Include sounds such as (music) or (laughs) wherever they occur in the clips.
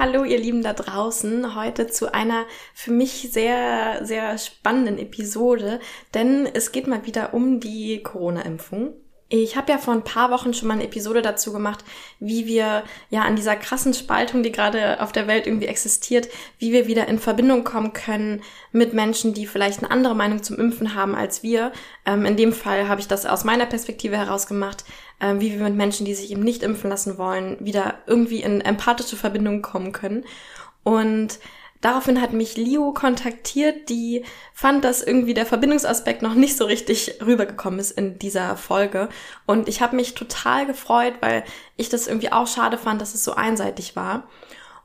Hallo ihr Lieben da draußen, heute zu einer für mich sehr, sehr spannenden Episode, denn es geht mal wieder um die Corona-Impfung. Ich habe ja vor ein paar Wochen schon mal eine Episode dazu gemacht, wie wir ja an dieser krassen Spaltung, die gerade auf der Welt irgendwie existiert, wie wir wieder in Verbindung kommen können mit Menschen, die vielleicht eine andere Meinung zum Impfen haben als wir. Ähm, in dem Fall habe ich das aus meiner Perspektive heraus gemacht, äh, wie wir mit Menschen, die sich eben nicht impfen lassen wollen, wieder irgendwie in empathische Verbindung kommen können. Und Daraufhin hat mich Leo kontaktiert, die fand, dass irgendwie der Verbindungsaspekt noch nicht so richtig rübergekommen ist in dieser Folge. Und ich habe mich total gefreut, weil ich das irgendwie auch schade fand, dass es so einseitig war.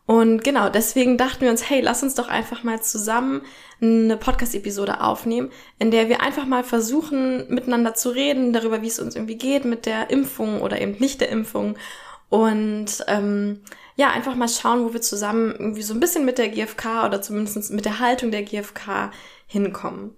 Und genau, deswegen dachten wir uns, hey, lass uns doch einfach mal zusammen eine Podcast-Episode aufnehmen, in der wir einfach mal versuchen, miteinander zu reden, darüber, wie es uns irgendwie geht mit der Impfung oder eben nicht der Impfung. Und ähm, ja, einfach mal schauen, wo wir zusammen irgendwie so ein bisschen mit der GfK oder zumindest mit der Haltung der GfK hinkommen.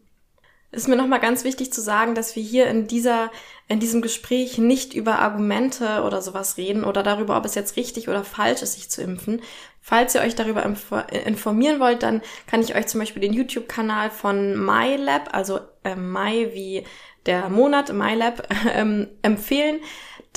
Ist mir nochmal ganz wichtig zu sagen, dass wir hier in dieser, in diesem Gespräch nicht über Argumente oder sowas reden oder darüber, ob es jetzt richtig oder falsch ist, sich zu impfen. Falls ihr euch darüber informieren wollt, dann kann ich euch zum Beispiel den YouTube-Kanal von MyLab, also äh, My wie der Monat, MyLab, (laughs) ähm, empfehlen.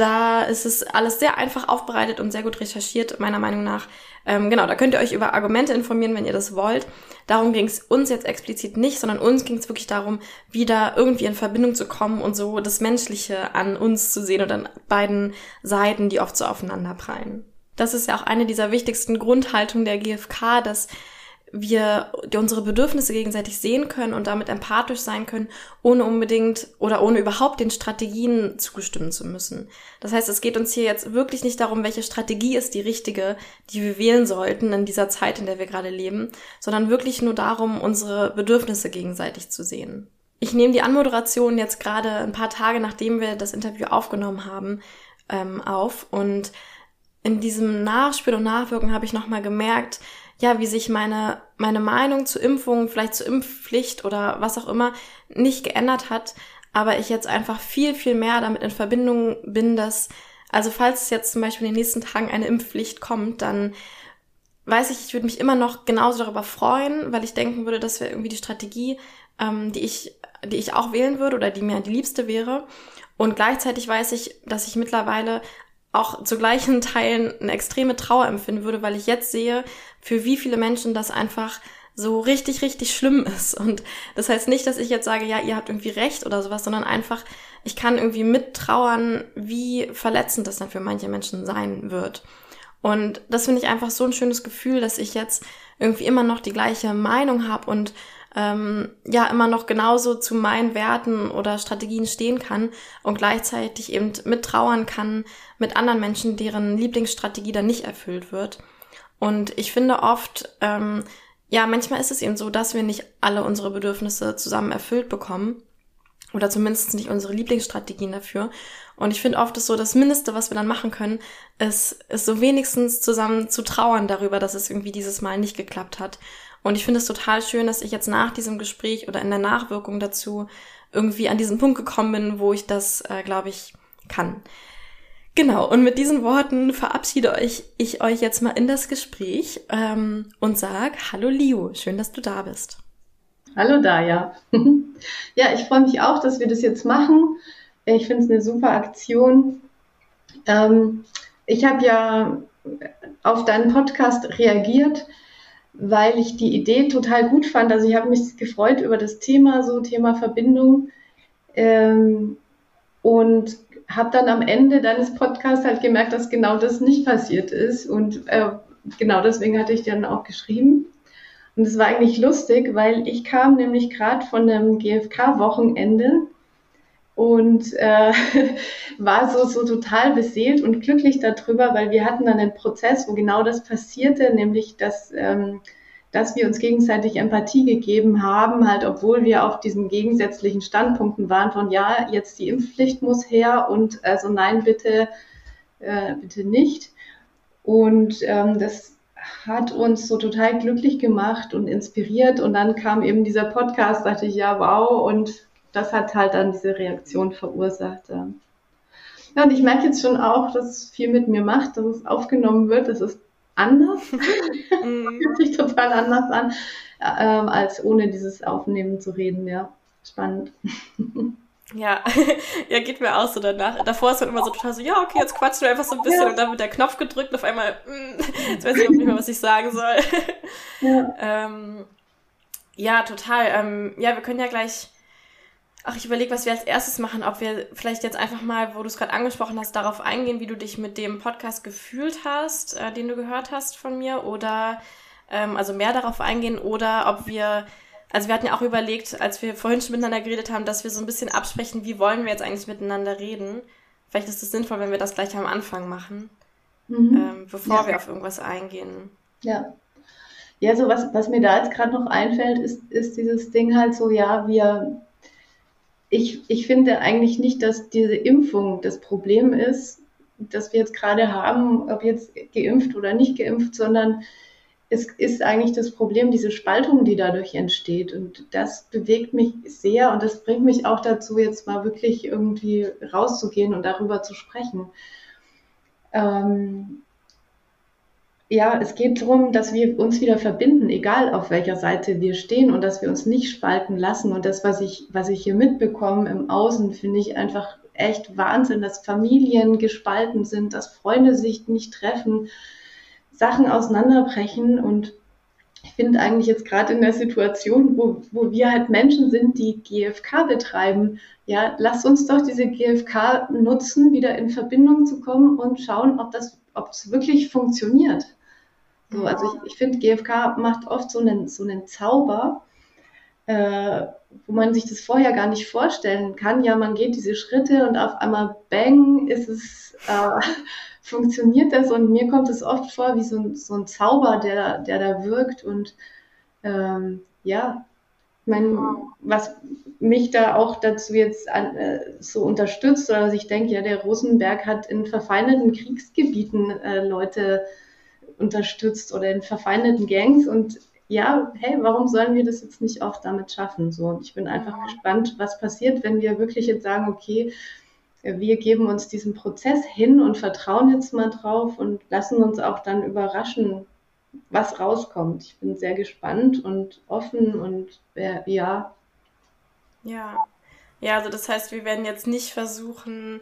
Da ist es alles sehr einfach aufbereitet und sehr gut recherchiert, meiner Meinung nach. Ähm, genau, da könnt ihr euch über Argumente informieren, wenn ihr das wollt. Darum ging es uns jetzt explizit nicht, sondern uns ging es wirklich darum, wieder irgendwie in Verbindung zu kommen und so das Menschliche an uns zu sehen und an beiden Seiten, die oft so aufeinander prallen. Das ist ja auch eine dieser wichtigsten Grundhaltungen der GfK, dass wir unsere Bedürfnisse gegenseitig sehen können und damit empathisch sein können, ohne unbedingt oder ohne überhaupt den Strategien zugestimmen zu müssen. Das heißt, es geht uns hier jetzt wirklich nicht darum, welche Strategie ist die richtige, die wir wählen sollten in dieser Zeit, in der wir gerade leben, sondern wirklich nur darum, unsere Bedürfnisse gegenseitig zu sehen. Ich nehme die Anmoderation jetzt gerade ein paar Tage, nachdem wir das Interview aufgenommen haben, ähm, auf und in diesem Nachspiel und Nachwirken habe ich nochmal gemerkt, ja, wie sich meine, meine Meinung zu Impfungen, vielleicht zur Impfpflicht oder was auch immer nicht geändert hat, aber ich jetzt einfach viel, viel mehr damit in Verbindung bin, dass, also falls es jetzt zum Beispiel in den nächsten Tagen eine Impfpflicht kommt, dann weiß ich, ich würde mich immer noch genauso darüber freuen, weil ich denken würde, das wäre irgendwie die Strategie, ähm, die ich, die ich auch wählen würde oder die mir die liebste wäre. Und gleichzeitig weiß ich, dass ich mittlerweile auch zu gleichen (laughs) Teilen eine extreme Trauer empfinden würde, weil ich jetzt sehe, für wie viele Menschen das einfach so richtig, richtig schlimm ist. Und das heißt nicht, dass ich jetzt sage, ja, ihr habt irgendwie recht oder sowas, sondern einfach, ich kann irgendwie mittrauern, wie verletzend das dann für manche Menschen sein wird. Und das finde ich einfach so ein schönes Gefühl, dass ich jetzt irgendwie immer noch die gleiche Meinung habe und ähm, ja immer noch genauso zu meinen Werten oder Strategien stehen kann und gleichzeitig eben mittrauern kann mit anderen Menschen, deren Lieblingsstrategie dann nicht erfüllt wird. Und ich finde oft, ähm, ja, manchmal ist es eben so, dass wir nicht alle unsere Bedürfnisse zusammen erfüllt bekommen. Oder zumindest nicht unsere Lieblingsstrategien dafür. Und ich finde oft ist so, das Mindeste, was wir dann machen können, ist, ist so wenigstens zusammen zu trauern darüber, dass es irgendwie dieses Mal nicht geklappt hat. Und ich finde es total schön, dass ich jetzt nach diesem Gespräch oder in der Nachwirkung dazu irgendwie an diesen Punkt gekommen bin, wo ich das, äh, glaube ich, kann. Genau, und mit diesen Worten verabschiede euch, ich euch jetzt mal in das Gespräch ähm, und sag Hallo Leo, schön, dass du da bist. Hallo Daya. (laughs) ja, ich freue mich auch, dass wir das jetzt machen. Ich finde es eine super Aktion. Ähm, ich habe ja auf deinen Podcast reagiert weil ich die Idee total gut fand. Also ich habe mich gefreut über das Thema, so Thema Verbindung. Ähm, und habe dann am Ende deines Podcasts halt gemerkt, dass genau das nicht passiert ist. Und äh, genau deswegen hatte ich dann auch geschrieben. Und es war eigentlich lustig, weil ich kam nämlich gerade von einem GFK-Wochenende und äh, (laughs) war so, so total beseelt und glücklich darüber, weil wir hatten dann einen Prozess, wo genau das passierte, nämlich dass ähm, dass wir uns gegenseitig Empathie gegeben haben, halt, obwohl wir auf diesen gegensätzlichen Standpunkten waren von ja, jetzt die Impfpflicht muss her und also nein, bitte, äh, bitte nicht. Und ähm, das hat uns so total glücklich gemacht und inspiriert. Und dann kam eben dieser Podcast, dachte ich, ja, wow. Und das hat halt dann diese Reaktion verursacht. Ja, und ich merke jetzt schon auch, dass es viel mit mir macht, dass es aufgenommen wird. Das ist anders. (laughs) Mhm. Fühlt sich total anders an, äh, als ohne dieses Aufnehmen zu reden. Ja, spannend. Ja, (laughs) ja, geht mir auch so danach. Davor ist man immer so total so, ja, okay, jetzt quatschen wir einfach so ein bisschen ja. und dann wird der Knopf gedrückt und auf einmal, mm, jetzt weiß ich auch nicht mehr, was ich sagen soll. Ja, (laughs) ähm, ja total. Ähm, ja, wir können ja gleich, ach, ich überlege, was wir als erstes machen, ob wir vielleicht jetzt einfach mal, wo du es gerade angesprochen hast, darauf eingehen, wie du dich mit dem Podcast gefühlt hast, äh, den du gehört hast von mir oder, ähm, also mehr darauf eingehen oder ob wir also wir hatten ja auch überlegt, als wir vorhin schon miteinander geredet haben, dass wir so ein bisschen absprechen, wie wollen wir jetzt eigentlich miteinander reden. Vielleicht ist es sinnvoll, wenn wir das gleich am Anfang machen, mhm. ähm, bevor ja. wir auf irgendwas eingehen. Ja. Ja, so was, was mir da jetzt gerade noch einfällt, ist, ist dieses Ding halt so, ja, wir, ich, ich finde eigentlich nicht, dass diese Impfung das Problem ist, das wir jetzt gerade haben, ob jetzt geimpft oder nicht geimpft, sondern es ist eigentlich das Problem, diese Spaltung, die dadurch entsteht. Und das bewegt mich sehr und das bringt mich auch dazu, jetzt mal wirklich irgendwie rauszugehen und darüber zu sprechen. Ähm, ja, es geht darum, dass wir uns wieder verbinden, egal auf welcher Seite wir stehen und dass wir uns nicht spalten lassen. Und das, was ich, was ich hier mitbekomme im Außen, finde ich einfach echt Wahnsinn, dass Familien gespalten sind, dass Freunde sich nicht treffen, Sachen auseinanderbrechen und ich finde eigentlich jetzt gerade in der Situation, wo, wo wir halt Menschen sind, die GFK betreiben, ja, lasst uns doch diese GFK nutzen, wieder in Verbindung zu kommen und schauen, ob das, ob es wirklich funktioniert. So, also ich, ich finde, GFK macht oft so einen, so einen Zauber, äh, wo man sich das vorher gar nicht vorstellen kann. Ja, man geht diese Schritte und auf einmal bang, ist es äh, (laughs) funktioniert das und mir kommt es oft vor wie so ein, so ein Zauber, der, der da wirkt und ähm, ja, mein, was mich da auch dazu jetzt an, äh, so unterstützt oder was ich denke, ja, der Rosenberg hat in verfeindeten Kriegsgebieten äh, Leute unterstützt oder in verfeindeten Gangs und ja, hey, warum sollen wir das jetzt nicht auch damit schaffen? So, und ich bin einfach gespannt, was passiert, wenn wir wirklich jetzt sagen, okay, wir geben uns diesen Prozess hin und vertrauen jetzt mal drauf und lassen uns auch dann überraschen, was rauskommt. Ich bin sehr gespannt und offen und äh, ja. Ja. Ja, also das heißt, wir werden jetzt nicht versuchen,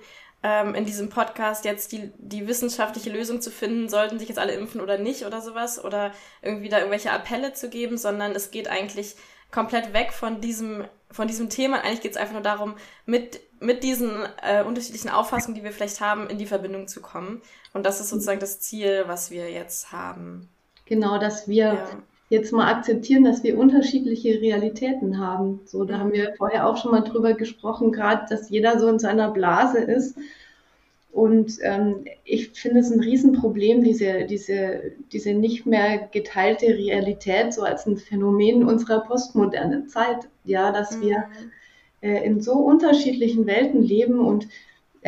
ähm, in diesem Podcast jetzt die, die wissenschaftliche Lösung zu finden, sollten sich jetzt alle impfen oder nicht oder sowas oder irgendwie da irgendwelche Appelle zu geben, sondern es geht eigentlich komplett weg von diesem, von diesem Thema. Eigentlich geht es einfach nur darum, mit, mit diesen äh, unterschiedlichen Auffassungen, die wir vielleicht haben, in die Verbindung zu kommen. Und das ist sozusagen das Ziel, was wir jetzt haben. Genau, dass wir ja. Jetzt mal akzeptieren, dass wir unterschiedliche Realitäten haben. So, da mhm. haben wir vorher auch schon mal drüber gesprochen, gerade, dass jeder so in seiner Blase ist und ähm, ich finde es ein Riesenproblem, diese, diese, diese nicht mehr geteilte Realität so als ein Phänomen unserer postmodernen Zeit. Ja, dass mhm. wir äh, in so unterschiedlichen Welten leben und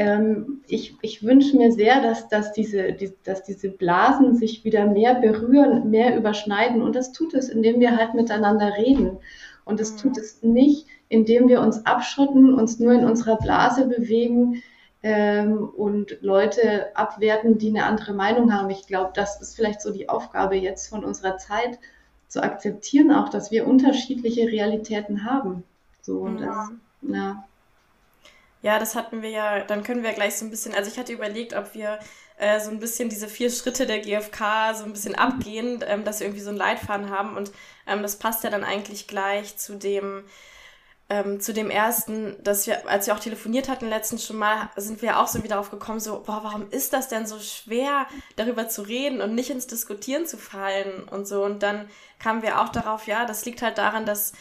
ähm, ich, ich wünsche mir sehr, dass, dass, diese, die, dass diese Blasen sich wieder mehr berühren, mehr überschneiden. Und das tut es, indem wir halt miteinander reden. Und das mhm. tut es nicht, indem wir uns abschotten, uns nur in unserer Blase bewegen, ähm, und Leute abwerten, die eine andere Meinung haben. Ich glaube, das ist vielleicht so die Aufgabe jetzt von unserer Zeit, zu akzeptieren auch, dass wir unterschiedliche Realitäten haben. So und mhm. das, ja. Ja, das hatten wir ja, dann können wir gleich so ein bisschen, also ich hatte überlegt, ob wir äh, so ein bisschen diese vier Schritte der GfK so ein bisschen abgehen, ähm, dass wir irgendwie so einen Leitfaden haben und ähm, das passt ja dann eigentlich gleich zu dem, ähm, zu dem ersten, dass wir, als wir auch telefoniert hatten letztens schon mal, sind wir auch so wieder darauf gekommen, so, boah, warum ist das denn so schwer, darüber zu reden und nicht ins Diskutieren zu fallen und so. Und dann kamen wir auch darauf, ja, das liegt halt daran, dass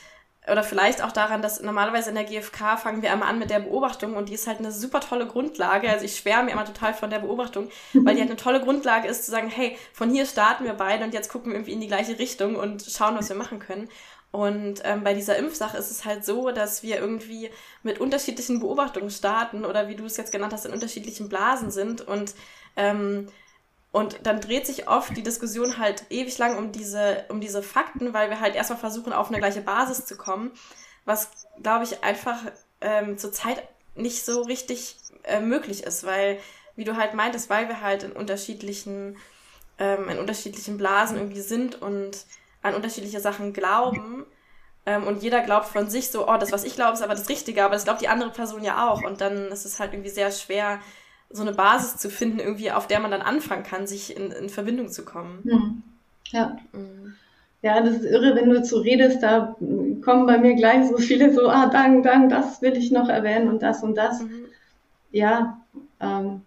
oder vielleicht auch daran, dass normalerweise in der GfK fangen wir einmal an mit der Beobachtung und die ist halt eine super tolle Grundlage. Also ich schwärme immer total von der Beobachtung, (laughs) weil die halt eine tolle Grundlage ist zu sagen, hey, von hier starten wir beide und jetzt gucken wir irgendwie in die gleiche Richtung und schauen, was wir machen können. Und ähm, bei dieser Impfsache ist es halt so, dass wir irgendwie mit unterschiedlichen Beobachtungen starten oder wie du es jetzt genannt hast, in unterschiedlichen Blasen sind und ähm, und dann dreht sich oft die Diskussion halt ewig lang um diese, um diese Fakten, weil wir halt erstmal versuchen, auf eine gleiche Basis zu kommen, was, glaube ich, einfach ähm, zurzeit nicht so richtig äh, möglich ist, weil, wie du halt meintest, weil wir halt in unterschiedlichen, ähm, in unterschiedlichen Blasen irgendwie sind und an unterschiedliche Sachen glauben, ähm, und jeder glaubt von sich so, oh, das, was ich glaube, ist aber das Richtige, aber das glaubt die andere Person ja auch. Und dann ist es halt irgendwie sehr schwer, so eine Basis zu finden, irgendwie, auf der man dann anfangen kann, sich in, in Verbindung zu kommen. Hm. Ja. Mhm. Ja, das ist irre, wenn du zu redest, da kommen bei mir gleich so viele so, ah, dank, dank, das will ich noch erwähnen und das und das. Mhm. Ja, ähm,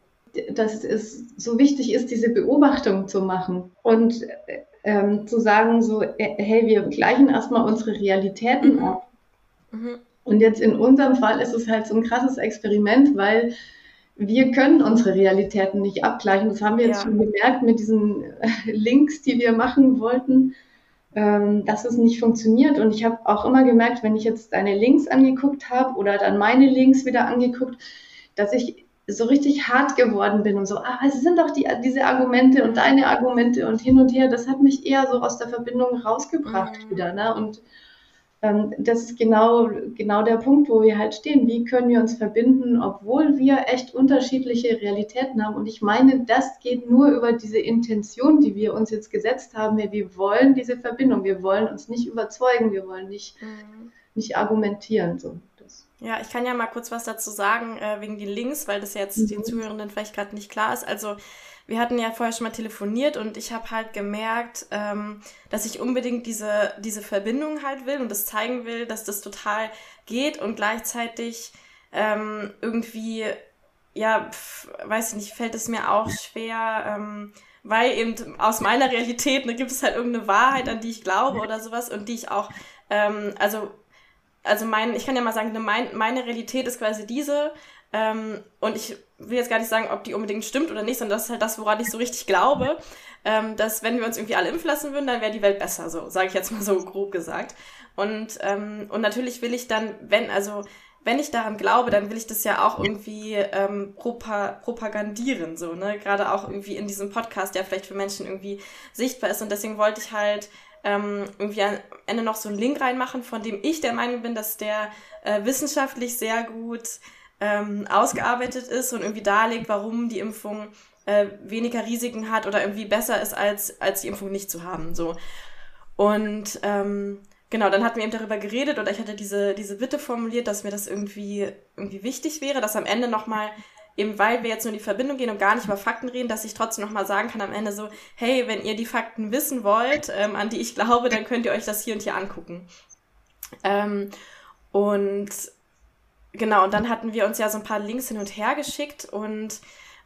dass es so wichtig ist, diese Beobachtung zu machen und ähm, zu sagen so, äh, hey, wir gleichen erstmal unsere Realitäten mhm. ab. Mhm. Und jetzt in unserem Fall ist es halt so ein krasses Experiment, weil wir können unsere Realitäten nicht abgleichen. Das haben wir jetzt ja. schon gemerkt mit diesen äh, Links, die wir machen wollten, ähm, dass es nicht funktioniert. Und ich habe auch immer gemerkt, wenn ich jetzt deine Links angeguckt habe oder dann meine Links wieder angeguckt, dass ich so richtig hart geworden bin und so, ah, es sind doch die, diese Argumente und deine Argumente und hin und her. Das hat mich eher so aus der Verbindung rausgebracht mhm. wieder. Ne? Und das ist genau, genau der Punkt, wo wir halt stehen. Wie können wir uns verbinden, obwohl wir echt unterschiedliche Realitäten haben? Und ich meine, das geht nur über diese Intention, die wir uns jetzt gesetzt haben. Wir wollen diese Verbindung. Wir wollen uns nicht überzeugen. Wir wollen nicht, mhm. nicht argumentieren. So. Ja, ich kann ja mal kurz was dazu sagen, äh, wegen den Links, weil das jetzt mhm. den Zuhörenden vielleicht gerade nicht klar ist. Also, wir hatten ja vorher schon mal telefoniert und ich habe halt gemerkt, ähm, dass ich unbedingt diese, diese Verbindung halt will und das zeigen will, dass das total geht und gleichzeitig ähm, irgendwie, ja, pf, weiß ich nicht, fällt es mir auch schwer, ähm, weil eben aus meiner Realität ne, gibt es halt irgendeine Wahrheit, an die ich glaube oder sowas und die ich auch, ähm, also also mein, ich kann ja mal sagen, mein, meine Realität ist quasi diese, ähm, und ich will jetzt gar nicht sagen, ob die unbedingt stimmt oder nicht, sondern das ist halt das, woran ich so richtig glaube, ähm, dass wenn wir uns irgendwie alle impfen lassen würden, dann wäre die Welt besser, so sage ich jetzt mal so grob gesagt. Und, ähm, und natürlich will ich dann, wenn, also wenn ich daran glaube, dann will ich das ja auch irgendwie ähm, propa propagandieren, so, ne? Gerade auch irgendwie in diesem Podcast, der vielleicht für Menschen irgendwie sichtbar ist. Und deswegen wollte ich halt ähm, irgendwie am Ende noch so einen Link reinmachen, von dem ich der Meinung bin, dass der äh, wissenschaftlich sehr gut ähm, ausgearbeitet ist und irgendwie darlegt, warum die Impfung äh, weniger Risiken hat oder irgendwie besser ist, als, als die Impfung nicht zu haben. So. Und ähm, genau, dann hatten wir eben darüber geredet oder ich hatte diese, diese Bitte formuliert, dass mir das irgendwie, irgendwie wichtig wäre, dass am Ende nochmal, eben weil wir jetzt nur in die Verbindung gehen und gar nicht über Fakten reden, dass ich trotzdem nochmal sagen kann am Ende so, hey, wenn ihr die Fakten wissen wollt, ähm, an die ich glaube, dann könnt ihr euch das hier und hier angucken. Ähm, und Genau, und dann hatten wir uns ja so ein paar Links hin und her geschickt und,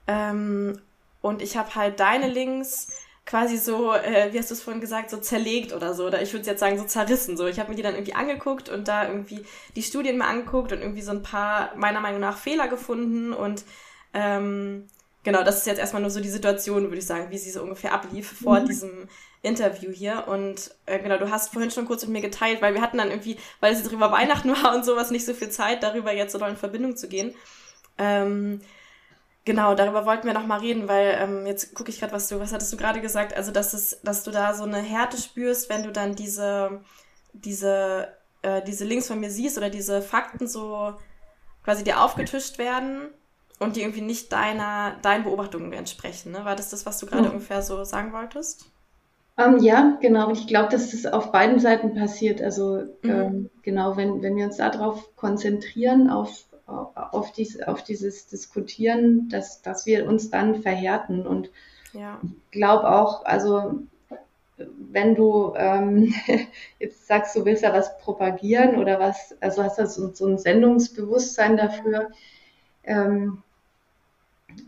ähm, und ich habe halt deine Links quasi so, äh, wie hast du es vorhin gesagt, so zerlegt oder so, oder ich würde jetzt sagen so zerrissen. So, ich habe mir die dann irgendwie angeguckt und da irgendwie die Studien mal angeguckt und irgendwie so ein paar meiner Meinung nach Fehler gefunden und ähm, genau, das ist jetzt erstmal nur so die Situation, würde ich sagen, wie sie so ungefähr ablief vor mhm. diesem Interview hier. Und äh, genau, du hast vorhin schon kurz mit mir geteilt, weil wir hatten dann irgendwie, weil es jetzt über Weihnachten (laughs) war und sowas, nicht so viel Zeit, darüber jetzt so doll in Verbindung zu gehen. Ähm, genau, darüber wollten wir noch mal reden, weil ähm, jetzt gucke ich gerade, was du, was hattest du gerade gesagt? Also, dass es, dass du da so eine Härte spürst, wenn du dann diese, diese, äh, diese Links von mir siehst oder diese Fakten so quasi dir aufgetischt werden und die irgendwie nicht deiner, deinen Beobachtungen entsprechen. Ne? War das das, was du gerade mhm. ungefähr so sagen wolltest? Um, ähm, ja, genau. Und ich glaube, dass das auf beiden Seiten passiert. Also mhm. ähm, genau, wenn, wenn wir uns darauf konzentrieren, auf, auf, dies, auf dieses Diskutieren, dass, dass wir uns dann verhärten. Und ja. ich glaube auch, also wenn du ähm, (laughs) jetzt sagst, du willst ja was propagieren oder was, also hast du so, so ein Sendungsbewusstsein dafür, ähm,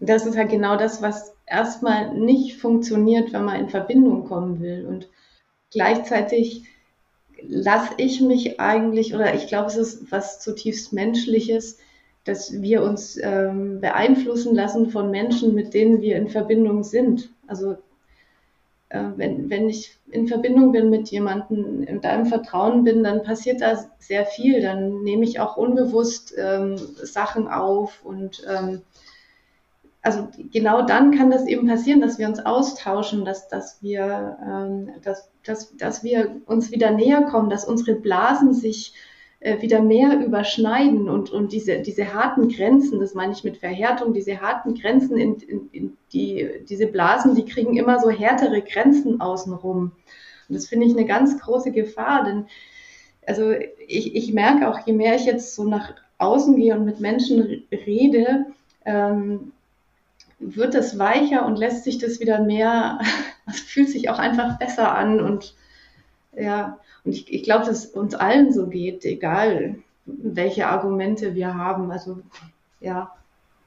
das ist halt genau das, was erstmal nicht funktioniert, wenn man in Verbindung kommen will. Und gleichzeitig lasse ich mich eigentlich, oder ich glaube, es ist was zutiefst Menschliches, dass wir uns ähm, beeinflussen lassen von Menschen, mit denen wir in Verbindung sind. Also äh, wenn, wenn ich in Verbindung bin mit jemandem, in deinem Vertrauen bin, dann passiert da sehr viel. Dann nehme ich auch unbewusst ähm, Sachen auf und ähm, also genau dann kann das eben passieren, dass wir uns austauschen, dass, dass, wir, ähm, dass, dass, dass wir uns wieder näher kommen, dass unsere Blasen sich äh, wieder mehr überschneiden und, und diese, diese harten Grenzen, das meine ich mit Verhärtung, diese harten Grenzen in, in, in die, diese Blasen, die kriegen immer so härtere Grenzen außenrum. Und das finde ich eine ganz große Gefahr, denn also ich, ich merke auch, je mehr ich jetzt so nach außen gehe und mit Menschen rede, ähm, wird es weicher und lässt sich das wieder mehr, es (laughs) fühlt sich auch einfach besser an und ja, und ich, ich glaube, dass uns allen so geht, egal welche Argumente wir haben. Also ja.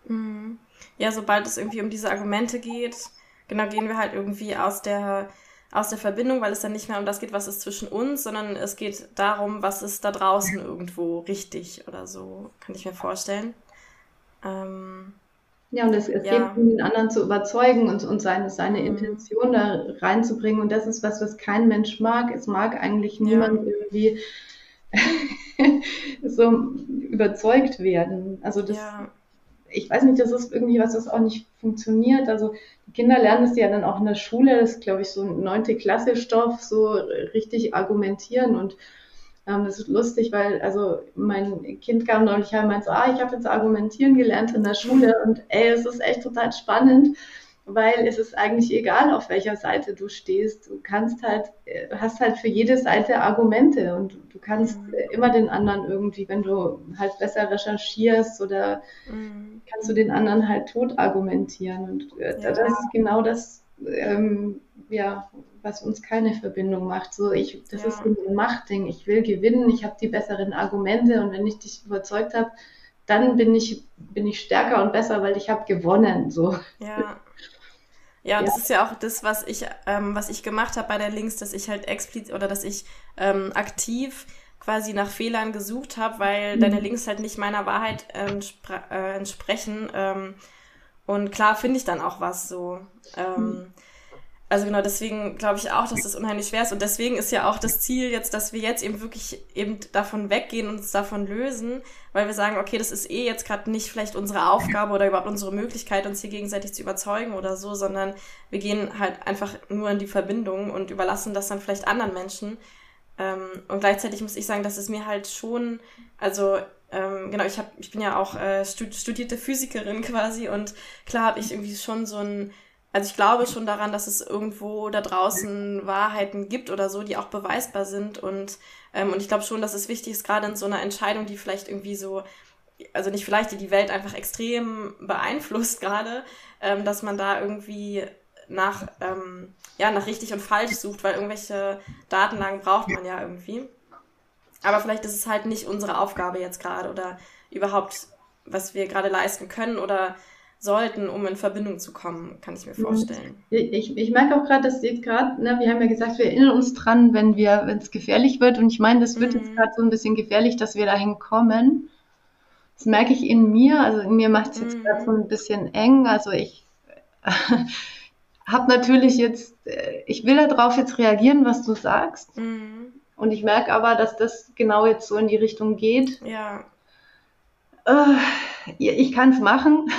Mhm. Ja, sobald es irgendwie um diese Argumente geht, genau gehen wir halt irgendwie aus der aus der Verbindung, weil es dann nicht mehr um das geht, was ist zwischen uns, sondern es geht darum, was ist da draußen irgendwo richtig oder so, kann ich mir vorstellen. Ähm, ja, und es, es ja. geht um den anderen zu überzeugen und, und seine, seine mhm. Intention da reinzubringen. Und das ist was, was kein Mensch mag. Es mag eigentlich ja. niemand irgendwie (laughs) so überzeugt werden. Also das, ja. ich weiß nicht, das ist irgendwie was, was auch nicht funktioniert. Also die Kinder lernen es ja dann auch in der Schule, das ist, glaube ich, so ein neunte Klasse Stoff, so richtig argumentieren und ähm, das ist lustig, weil also mein Kind kam neulich heim und meinte so, ah, ich habe jetzt argumentieren gelernt in der Schule und ey, es ist echt total spannend, weil es ist eigentlich egal, auf welcher Seite du stehst. Du kannst halt, äh, hast halt für jede Seite Argumente und du kannst mhm. immer den anderen irgendwie, wenn du halt besser recherchierst oder mhm. kannst du den anderen halt tot argumentieren. Und äh, ja. das ist genau das, ähm, ja, was uns keine Verbindung macht. So, ich, das ja. ist ein Machtding. Ich will gewinnen, ich habe die besseren Argumente und wenn ich dich überzeugt habe, dann bin ich, bin ich stärker und besser, weil ich habe gewonnen. So. Ja. Ja, und ja. das ist ja auch das, was ich, ähm, was ich gemacht habe bei der Links, dass ich halt explizit oder dass ich ähm, aktiv quasi nach Fehlern gesucht habe, weil mhm. deine Links halt nicht meiner Wahrheit äh, entsprechen. Ähm, und klar finde ich dann auch was so. Ähm, mhm. Also genau, deswegen glaube ich auch, dass das unheimlich schwer ist. Und deswegen ist ja auch das Ziel jetzt, dass wir jetzt eben wirklich eben davon weggehen und uns davon lösen, weil wir sagen, okay, das ist eh jetzt gerade nicht vielleicht unsere Aufgabe oder überhaupt unsere Möglichkeit, uns hier gegenseitig zu überzeugen oder so, sondern wir gehen halt einfach nur in die Verbindung und überlassen das dann vielleicht anderen Menschen. Ähm, und gleichzeitig muss ich sagen, dass es mir halt schon, also ähm, genau, ich habe, ich bin ja auch äh, studierte Physikerin (laughs) quasi und klar habe ich irgendwie schon so ein also ich glaube schon daran, dass es irgendwo da draußen Wahrheiten gibt oder so, die auch beweisbar sind. Und, ähm, und ich glaube schon, dass es wichtig ist, gerade in so einer Entscheidung, die vielleicht irgendwie so, also nicht vielleicht, die die Welt einfach extrem beeinflusst gerade, ähm, dass man da irgendwie nach, ähm, ja, nach richtig und falsch sucht, weil irgendwelche Datenlagen braucht man ja irgendwie. Aber vielleicht ist es halt nicht unsere Aufgabe jetzt gerade oder überhaupt, was wir gerade leisten können oder sollten, um in Verbindung zu kommen, kann ich mir mhm. vorstellen. Ich, ich merke auch gerade, dass jetzt gerade, ne, wir haben ja gesagt, wir erinnern uns dran, wenn wir, wenn es gefährlich wird. Und ich meine, das wird mhm. jetzt gerade so ein bisschen gefährlich, dass wir dahin kommen. Das merke ich in mir. Also in mir macht es jetzt mhm. gerade so ein bisschen eng. Also ich (laughs) habe natürlich jetzt, äh, ich will darauf jetzt reagieren, was du sagst. Mhm. Und ich merke aber, dass das genau jetzt so in die Richtung geht. Ja. Äh, ich kann es machen.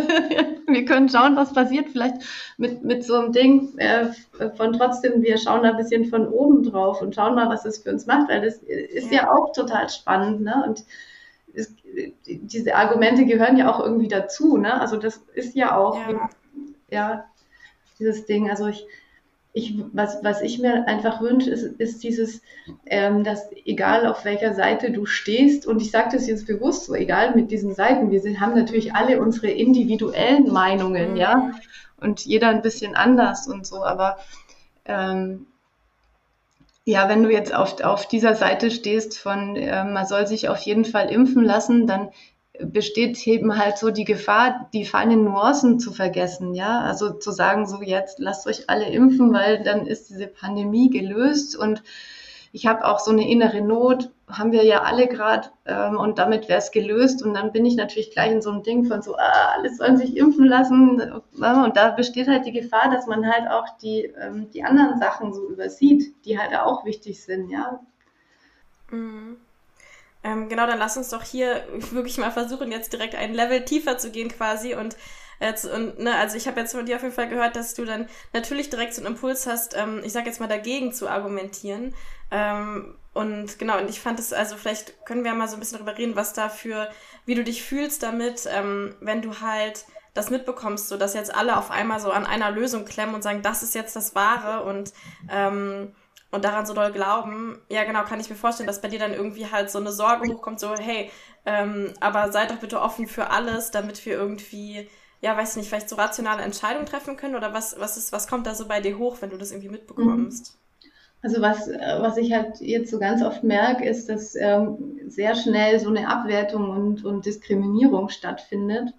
(laughs) wir können schauen, was passiert. Vielleicht mit, mit so einem Ding äh, von trotzdem, wir schauen da ein bisschen von oben drauf und schauen mal, was es für uns macht, weil das ist ja, ja auch total spannend. Ne? Und es, diese Argumente gehören ja auch irgendwie dazu. Ne? Also das ist ja auch, ja, ja dieses Ding. Also ich, ich, was, was ich mir einfach wünsche, ist, ist dieses, ähm, dass egal auf welcher Seite du stehst, und ich sage das jetzt bewusst so, egal mit diesen Seiten, wir sind, haben natürlich alle unsere individuellen Meinungen, mhm. ja, und jeder ein bisschen anders und so, aber ähm, ja, wenn du jetzt auf, auf dieser Seite stehst von, äh, man soll sich auf jeden Fall impfen lassen, dann besteht eben halt so die Gefahr, die feinen Nuancen zu vergessen, ja. Also zu sagen, so jetzt lasst euch alle impfen, weil dann ist diese Pandemie gelöst und ich habe auch so eine innere Not, haben wir ja alle gerade ähm, und damit wäre es gelöst und dann bin ich natürlich gleich in so einem Ding von so, ah, alle sollen sich impfen lassen und da besteht halt die Gefahr, dass man halt auch die, ähm, die anderen Sachen so übersieht, die halt auch wichtig sind, ja. Mhm. Ähm, genau, dann lass uns doch hier wirklich mal versuchen, jetzt direkt ein Level tiefer zu gehen quasi und Jetzt, und, ne, also ich habe jetzt von dir auf jeden Fall gehört, dass du dann natürlich direkt so einen Impuls hast, ähm, ich sag jetzt mal dagegen zu argumentieren. Ähm, und genau, und ich fand es, also vielleicht können wir mal so ein bisschen darüber reden, was da für, wie du dich fühlst damit, ähm, wenn du halt das mitbekommst, so dass jetzt alle auf einmal so an einer Lösung klemmen und sagen, das ist jetzt das Wahre und ähm, und daran so doll glauben, ja genau, kann ich mir vorstellen, dass bei dir dann irgendwie halt so eine Sorge hochkommt, so, hey, ähm, aber seid doch bitte offen für alles, damit wir irgendwie, ja, weiß nicht, vielleicht so rationale Entscheidungen treffen können oder was, was ist, was kommt da so bei dir hoch, wenn du das irgendwie mitbekommst? Also was, was ich halt jetzt so ganz oft merke, ist, dass ähm, sehr schnell so eine Abwertung und, und Diskriminierung stattfindet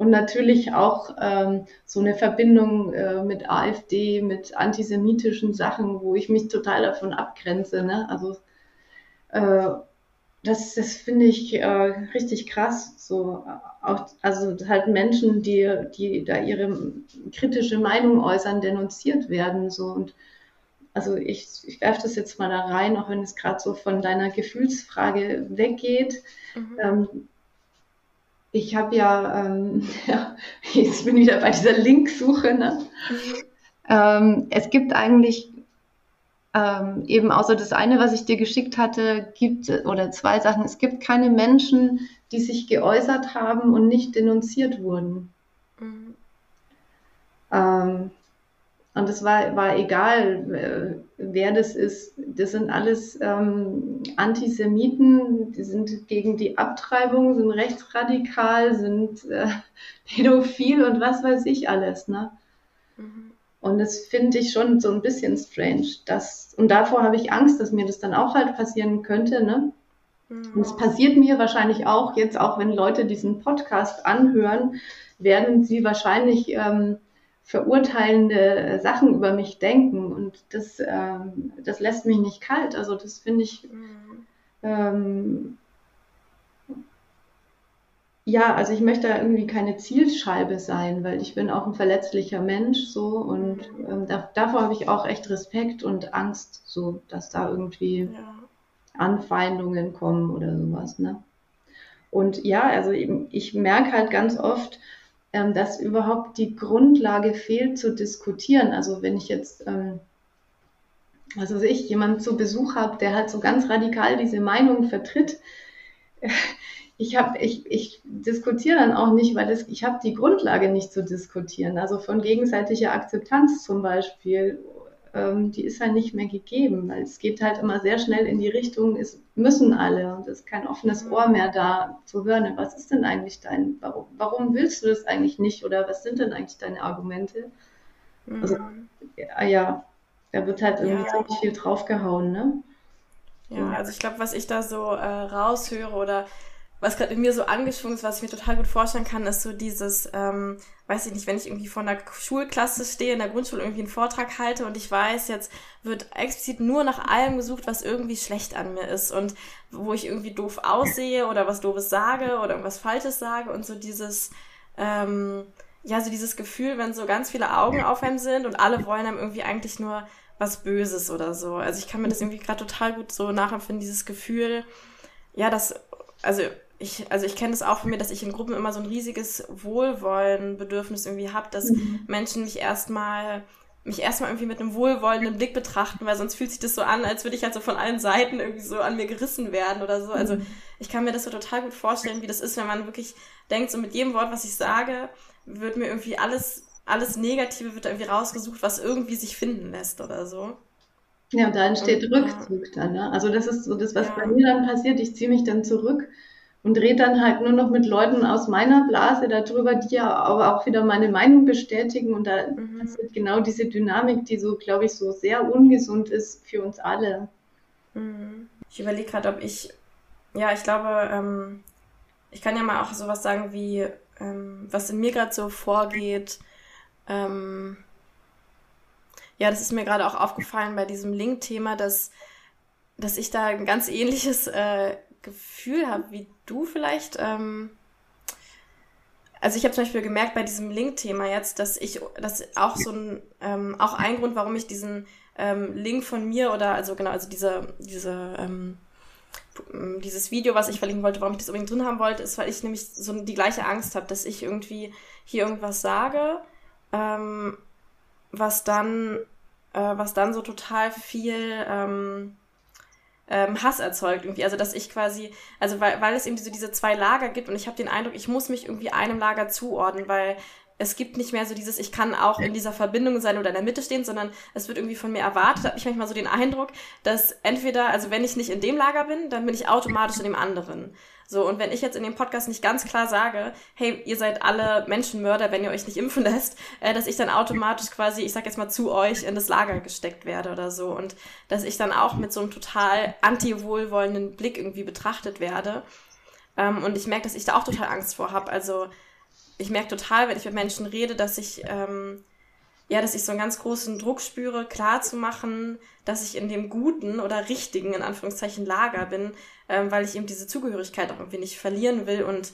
und natürlich auch ähm, so eine Verbindung äh, mit AfD, mit antisemitischen Sachen, wo ich mich total davon abgrenze. Ne? Also äh, das, das finde ich äh, richtig krass. So auch, also halt Menschen, die, die da ihre kritische Meinung äußern, denunziert werden. So und also ich, ich werfe das jetzt mal da rein, auch wenn es gerade so von deiner Gefühlsfrage weggeht. Mhm. Ähm, ich habe ja, ähm, (laughs) ja, jetzt bin ich wieder bei dieser Linksuche. Ne? Mhm. Ähm, es gibt eigentlich ähm, eben außer das eine, was ich dir geschickt hatte, gibt oder zwei Sachen. Es gibt keine Menschen, die sich geäußert haben und nicht denunziert wurden. Mhm. Und es war, war egal, äh, wer das ist. Das sind alles ähm, Antisemiten, die sind gegen die Abtreibung, sind rechtsradikal, sind äh, (laughs) pädophil und was weiß ich alles. Ne? Mhm. Und das finde ich schon so ein bisschen strange. Dass, und davor habe ich Angst, dass mir das dann auch halt passieren könnte. Ne? Mhm. Und es passiert mir wahrscheinlich auch, jetzt auch wenn Leute diesen Podcast anhören, werden sie wahrscheinlich... Ähm, verurteilende Sachen über mich denken und das, ähm, das lässt mich nicht kalt. Also das finde ich, mhm. ähm, ja, also ich möchte da irgendwie keine Zielscheibe sein, weil ich bin auch ein verletzlicher Mensch so und ähm, da, davor habe ich auch echt Respekt und Angst, so dass da irgendwie ja. Anfeindungen kommen oder sowas. Ne? Und ja, also ich, ich merke halt ganz oft, ähm, dass überhaupt die Grundlage fehlt zu diskutieren. Also wenn ich jetzt, ähm, was weiß ich, jemanden zu Besuch habe, der halt so ganz radikal diese Meinung vertritt, (laughs) ich habe, ich, ich diskutiere dann auch nicht, weil das, ich habe die Grundlage nicht zu diskutieren. Also von gegenseitiger Akzeptanz zum Beispiel ähm, die ist halt nicht mehr gegeben, weil es geht halt immer sehr schnell in die Richtung, es müssen alle und es ist kein offenes Ohr mehr da zu hören, was ist denn eigentlich dein, warum, warum willst du das eigentlich nicht oder was sind denn eigentlich deine Argumente? Mhm. Also, ja, ja, da wird halt irgendwie ja. ziemlich viel draufgehauen, ne? Ja, also ich glaube, was ich da so äh, raushöre oder was gerade in mir so angeschwungen ist, was ich mir total gut vorstellen kann, ist so dieses, ähm, weiß ich nicht, wenn ich irgendwie vor einer Schulklasse stehe, in der Grundschule irgendwie einen Vortrag halte und ich weiß, jetzt wird explizit nur nach allem gesucht, was irgendwie schlecht an mir ist und wo ich irgendwie doof aussehe oder was doofes sage oder irgendwas Falsches sage und so dieses, ähm, ja, so dieses Gefühl, wenn so ganz viele Augen auf einem sind und alle wollen einem irgendwie eigentlich nur was Böses oder so. Also ich kann mir das irgendwie gerade total gut so nachempfinden, dieses Gefühl, ja, das, also ich, also ich kenne das auch von mir, dass ich in Gruppen immer so ein riesiges Wohlwollen-Bedürfnis irgendwie habe, dass mhm. Menschen mich erstmal mich erstmal irgendwie mit einem wohlwollenden Blick betrachten, weil sonst fühlt sich das so an, als würde ich halt so von allen Seiten irgendwie so an mir gerissen werden oder so. Also mhm. ich kann mir das so total gut vorstellen, wie das ist, wenn man wirklich denkt, so mit jedem Wort, was ich sage, wird mir irgendwie alles, alles Negative wird irgendwie rausgesucht, was irgendwie sich finden lässt oder so. Ja, und da entsteht und, Rückzug dann, ne? Also das ist so das, was ja. bei mir dann passiert. Ich ziehe mich dann zurück und rede dann halt nur noch mit Leuten aus meiner Blase darüber, die ja aber auch wieder meine Meinung bestätigen und da mhm. passiert genau diese Dynamik, die so, glaube ich, so sehr ungesund ist für uns alle. Mhm. Ich überlege gerade, ob ich, ja, ich glaube, ähm, ich kann ja mal auch sowas sagen wie, ähm, was in mir gerade so vorgeht. Ähm, ja, das ist mir gerade auch aufgefallen bei diesem Link-Thema, dass dass ich da ein ganz ähnliches äh, Gefühl habe wie du vielleicht. Ähm, also ich habe zum Beispiel gemerkt bei diesem Link-Thema jetzt, dass ich, das auch so ein, ähm, auch ein Grund, warum ich diesen ähm, Link von mir oder also genau, also diese, diese, ähm, dieses Video, was ich verlinken wollte, warum ich das unbedingt drin haben wollte, ist, weil ich nämlich so die gleiche Angst habe, dass ich irgendwie hier irgendwas sage, ähm, was dann, äh, was dann so total viel ähm, ähm, Hass erzeugt irgendwie. Also dass ich quasi, also weil, weil es eben diese, diese zwei Lager gibt und ich habe den Eindruck, ich muss mich irgendwie einem Lager zuordnen, weil es gibt nicht mehr so dieses, ich kann auch in dieser Verbindung sein oder in der Mitte stehen, sondern es wird irgendwie von mir erwartet, habe ich manchmal so den Eindruck, dass entweder, also wenn ich nicht in dem Lager bin, dann bin ich automatisch in dem anderen. So, und wenn ich jetzt in dem Podcast nicht ganz klar sage, hey, ihr seid alle Menschenmörder, wenn ihr euch nicht impfen lässt, äh, dass ich dann automatisch quasi, ich sag jetzt mal, zu euch in das Lager gesteckt werde oder so. Und dass ich dann auch mit so einem total anti-wohlwollenden Blick irgendwie betrachtet werde. Ähm, und ich merke, dass ich da auch total Angst vor habe. Also ich merke total, wenn ich mit Menschen rede, dass ich ähm, ja, dass ich so einen ganz großen Druck spüre, klar zu machen, dass ich in dem guten oder richtigen, in Anführungszeichen, Lager bin, ähm, weil ich eben diese Zugehörigkeit auch irgendwie nicht verlieren will und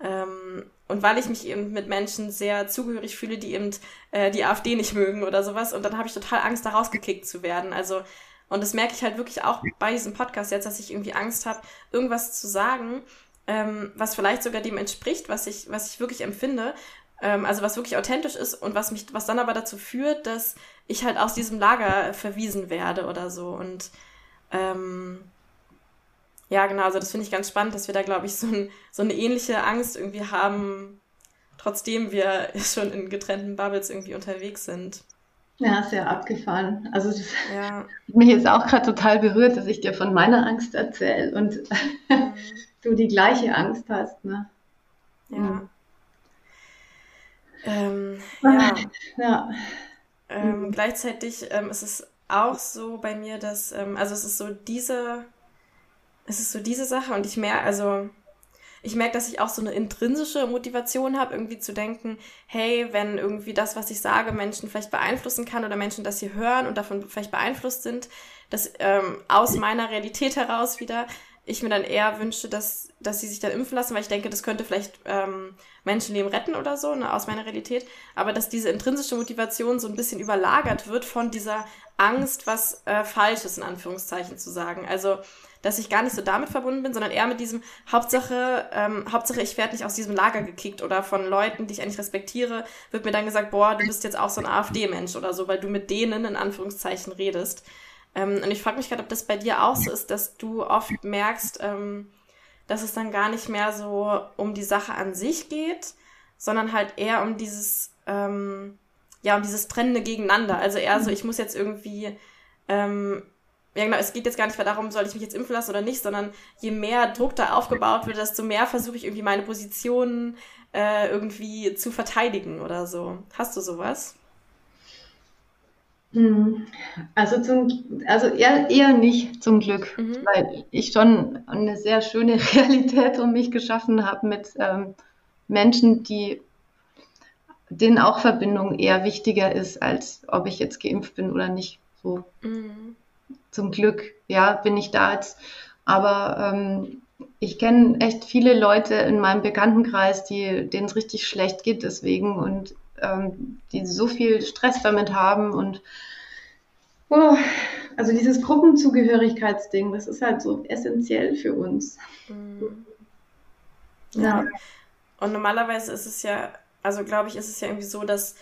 ähm, und weil ich mich eben mit Menschen sehr zugehörig fühle, die eben äh, die AfD nicht mögen oder sowas. Und dann habe ich total Angst, da rausgekickt zu werden. Also, und das merke ich halt wirklich auch bei diesem Podcast jetzt, dass ich irgendwie Angst habe, irgendwas zu sagen, ähm, was vielleicht sogar dem entspricht, was ich, was ich wirklich empfinde ähm, also was wirklich authentisch ist und was mich, was dann aber dazu führt, dass ich halt aus diesem Lager verwiesen werde oder so. Und ähm, ja, genau, also das finde ich ganz spannend, dass wir da, glaube ich, so, ein, so eine ähnliche Angst irgendwie haben, trotzdem wir (laughs) schon in getrennten Bubbles irgendwie unterwegs sind. Ja, sehr abgefahren. Also das ja. (laughs) mich ist auch gerade total berührt, dass ich dir von meiner Angst erzähle und mhm. (laughs) du die gleiche Angst hast. Ne? Ja. Ähm, ja. ja. Ähm, mhm. Gleichzeitig ähm, ist es auch so bei mir, dass, ähm, also es ist so diese, es ist so diese Sache und ich merke, also ich merke, dass ich auch so eine intrinsische Motivation habe, irgendwie zu denken, hey, wenn irgendwie das, was ich sage, Menschen vielleicht beeinflussen kann oder Menschen das hier hören und davon vielleicht beeinflusst sind, dass ähm, aus meiner Realität heraus wieder ich mir dann eher wünsche, dass, dass sie sich dann impfen lassen, weil ich denke, das könnte vielleicht ähm, Menschenleben retten oder so, ne, aus meiner Realität. Aber dass diese intrinsische Motivation so ein bisschen überlagert wird von dieser Angst, was äh, falsch ist, in Anführungszeichen zu sagen. Also, dass ich gar nicht so damit verbunden bin, sondern eher mit diesem Hauptsache, ähm, Hauptsache, ich werde nicht aus diesem Lager gekickt oder von Leuten, die ich eigentlich respektiere, wird mir dann gesagt, boah, du bist jetzt auch so ein AfD-Mensch oder so, weil du mit denen in Anführungszeichen redest. Ähm, und ich frage mich gerade, ob das bei dir auch so ist, dass du oft merkst, ähm, dass es dann gar nicht mehr so um die Sache an sich geht, sondern halt eher um dieses, ähm, ja, um dieses Trennende gegeneinander. Also eher so, ich muss jetzt irgendwie, ähm, ja genau, es geht jetzt gar nicht mehr darum, soll ich mich jetzt impfen lassen oder nicht, sondern je mehr Druck da aufgebaut wird, desto mehr versuche ich irgendwie meine Positionen äh, irgendwie zu verteidigen oder so. Hast du sowas? Hm. Also, zum, also eher, eher nicht zum Glück, mhm. weil ich schon eine sehr schöne (laughs) Realität um mich geschaffen habe mit ähm, Menschen, die denen auch Verbindung eher wichtiger ist, als ob ich jetzt geimpft bin oder nicht. So mhm. zum Glück, ja, bin ich da jetzt. Aber ähm, ich kenne echt viele Leute in meinem Bekanntenkreis, die denen es richtig schlecht geht deswegen und ähm, die so viel Stress damit haben und oh, also dieses Gruppenzugehörigkeitsding, das ist halt so essentiell für uns. Mhm. Ja. Und normalerweise ist es ja, also glaube ich, ist es ja irgendwie so, dass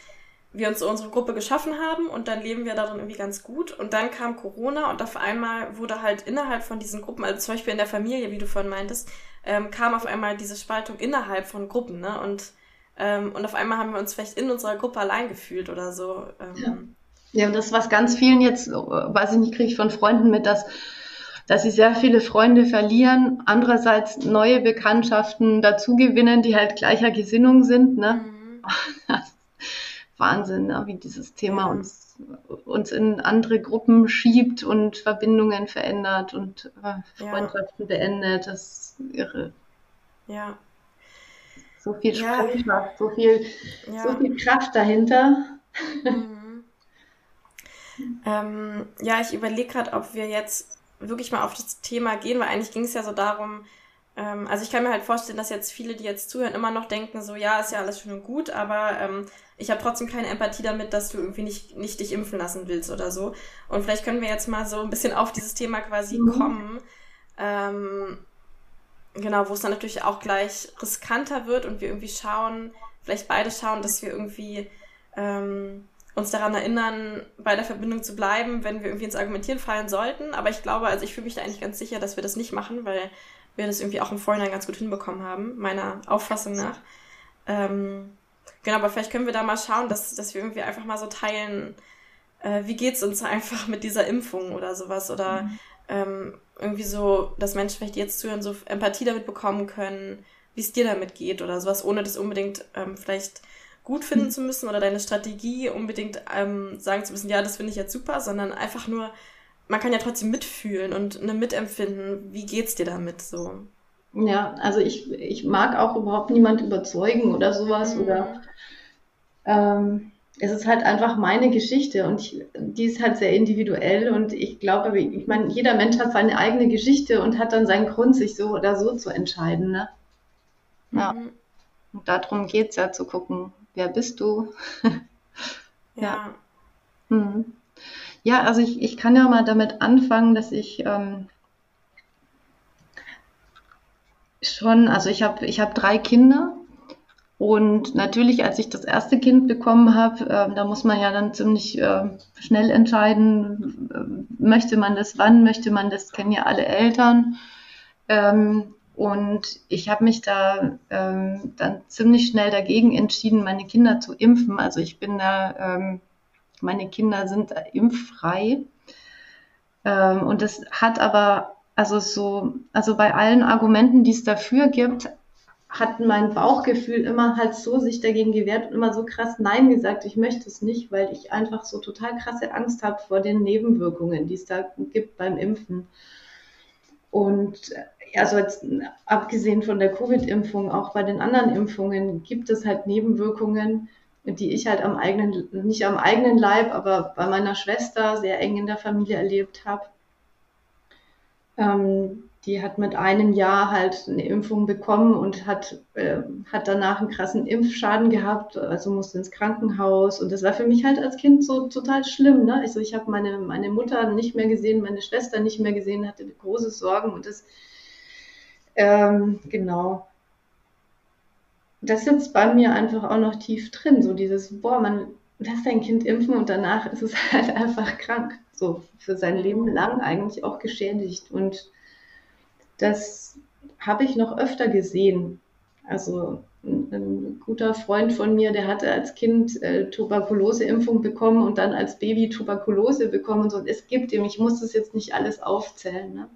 wir uns unsere Gruppe geschaffen haben und dann leben wir darin irgendwie ganz gut. Und dann kam Corona und auf einmal wurde halt innerhalb von diesen Gruppen, also zum Beispiel in der Familie, wie du vorhin meintest, ähm, kam auf einmal diese Spaltung innerhalb von Gruppen, ne? Und ähm, und auf einmal haben wir uns vielleicht in unserer Gruppe allein gefühlt oder so. Ähm, ja. ja, und das, was ganz vielen jetzt, weiß ich nicht, kriege ich von Freunden mit, dass, dass sie sehr viele Freunde verlieren, andererseits neue Bekanntschaften dazugewinnen, die halt gleicher Gesinnung sind. Ne? Mhm. (laughs) Wahnsinn, ne? wie dieses Thema uns, uns in andere Gruppen schiebt und Verbindungen verändert und äh, Freundschaften ja. beendet. Das ist irre. Ja, so viel ja. so, viel, ja. so viel Kraft dahinter. Mhm. ähm, ja, ich überlege gerade, ob wir jetzt wirklich mal auf das Thema gehen, weil eigentlich ging es ja so darum, ähm, also ich kann mir halt vorstellen, dass jetzt viele, die jetzt zuhören, immer noch denken, so ja, ist ja alles schön und gut, aber ähm, ich habe trotzdem keine Empathie damit, dass du irgendwie nicht, nicht dich impfen lassen willst oder so. Und vielleicht können wir jetzt mal so ein bisschen auf dieses Thema quasi mhm. kommen. Ähm, genau, wo es dann natürlich auch gleich riskanter wird und wir irgendwie schauen, vielleicht beide schauen, dass wir irgendwie ähm, uns daran erinnern, bei der Verbindung zu bleiben, wenn wir irgendwie ins Argumentieren fallen sollten. Aber ich glaube, also ich fühle mich da eigentlich ganz sicher, dass wir das nicht machen, weil wir das irgendwie auch im Vorhinein ganz gut hinbekommen haben, meiner Auffassung nach. Ähm, genau, aber vielleicht können wir da mal schauen, dass, dass wir irgendwie einfach mal so teilen, äh, wie geht's uns (laughs) einfach mit dieser Impfung oder sowas oder mhm. Ähm, irgendwie so, dass Menschen vielleicht jetzt zuhören, so Empathie damit bekommen können, wie es dir damit geht oder sowas, ohne das unbedingt ähm, vielleicht gut finden mhm. zu müssen oder deine Strategie unbedingt ähm, sagen zu müssen, ja, das finde ich jetzt super, sondern einfach nur man kann ja trotzdem mitfühlen und eine mitempfinden. Wie geht's dir damit so? Ja, also ich, ich mag auch überhaupt niemand überzeugen oder sowas mhm. oder ähm, es ist halt einfach meine Geschichte und ich, die ist halt sehr individuell und ich glaube, ich meine, jeder Mensch hat seine eigene Geschichte und hat dann seinen Grund, sich so oder so zu entscheiden. Ne? Ja. Mhm. Und darum geht es ja zu gucken, wer bist du? (laughs) ja. ja. Mhm. Ja, also ich, ich kann ja mal damit anfangen, dass ich ähm, schon, also ich habe ich hab drei Kinder und natürlich, als ich das erste Kind bekommen habe, äh, da muss man ja dann ziemlich äh, schnell entscheiden, äh, möchte man das, wann möchte man das, kennen ja alle Eltern. Ähm, und ich habe mich da ähm, dann ziemlich schnell dagegen entschieden, meine Kinder zu impfen. Also ich bin da ähm, meine Kinder sind impffrei. Ähm, und das hat aber, also so, also bei allen Argumenten, die es dafür gibt, hat mein Bauchgefühl immer halt so sich dagegen gewehrt und immer so krass Nein gesagt, ich möchte es nicht, weil ich einfach so total krasse Angst habe vor den Nebenwirkungen, die es da gibt beim Impfen. Und also jetzt, abgesehen von der Covid-Impfung, auch bei den anderen Impfungen gibt es halt Nebenwirkungen, die ich halt am eigenen, nicht am eigenen Leib, aber bei meiner Schwester sehr eng in der Familie erlebt habe. Ähm, die hat mit einem Jahr halt eine Impfung bekommen und hat, äh, hat danach einen krassen Impfschaden gehabt, also musste ins Krankenhaus. Und das war für mich halt als Kind so total schlimm. Ne? Also ich habe meine, meine Mutter nicht mehr gesehen, meine Schwester nicht mehr gesehen, hatte große Sorgen und das, ähm, genau das sitzt bei mir einfach auch noch tief drin, so dieses, boah, man lässt dein Kind impfen und danach ist es (laughs) halt einfach krank, so für sein Leben lang eigentlich auch geschädigt. Und das habe ich noch öfter gesehen. Also ein, ein, guter Freund von mir, der hatte als Kind äh, Tuberkuloseimpfung bekommen und dann als Baby Tuberkulose bekommen und so. es gibt ihm, ich muss das jetzt nicht alles aufzählen. Ne?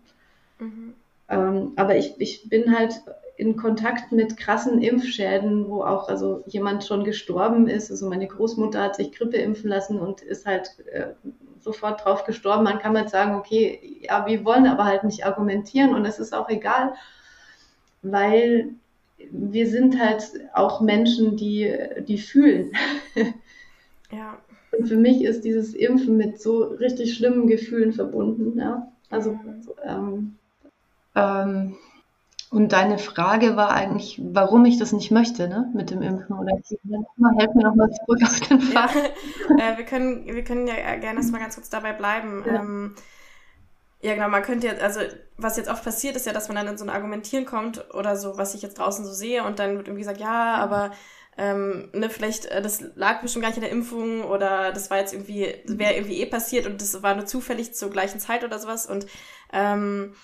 Mhm. Ähm, aber ich, ich bin halt in Kontakt mit krassen Impfschäden, wo auch also jemand schon gestorben ist. Also meine Großmutter hat sich Grippe impfen lassen und ist halt äh, sofort drauf gestorben. Man kann halt sagen, okay, ja, wir wollen aber halt nicht argumentieren und es ist auch egal, weil wir sind halt auch Menschen, die, die fühlen. (laughs) Ja. Und für mich ist dieses Impfen mit so richtig schlimmen Gefühlen verbunden. Ja? Also mhm. ähm, ähm, und deine Frage war eigentlich, warum ich das nicht möchte, ne, mit dem Impfen oder Helf mir nochmal zurück auf den Pfad. Ja, (laughs) äh, wir, können, wir können ja gerne erstmal ganz kurz dabei bleiben. Ja. Ähm, ja, genau, man könnte jetzt, also was jetzt oft passiert, ist ja, dass man dann in so ein Argumentieren kommt oder so, was ich jetzt draußen so sehe und dann wird irgendwie gesagt, ja, aber ähm, ne, vielleicht, äh, das lag bestimmt gar nicht in der Impfung oder das war jetzt irgendwie, wäre irgendwie eh passiert und das war nur zufällig zur gleichen Zeit oder sowas und ähm,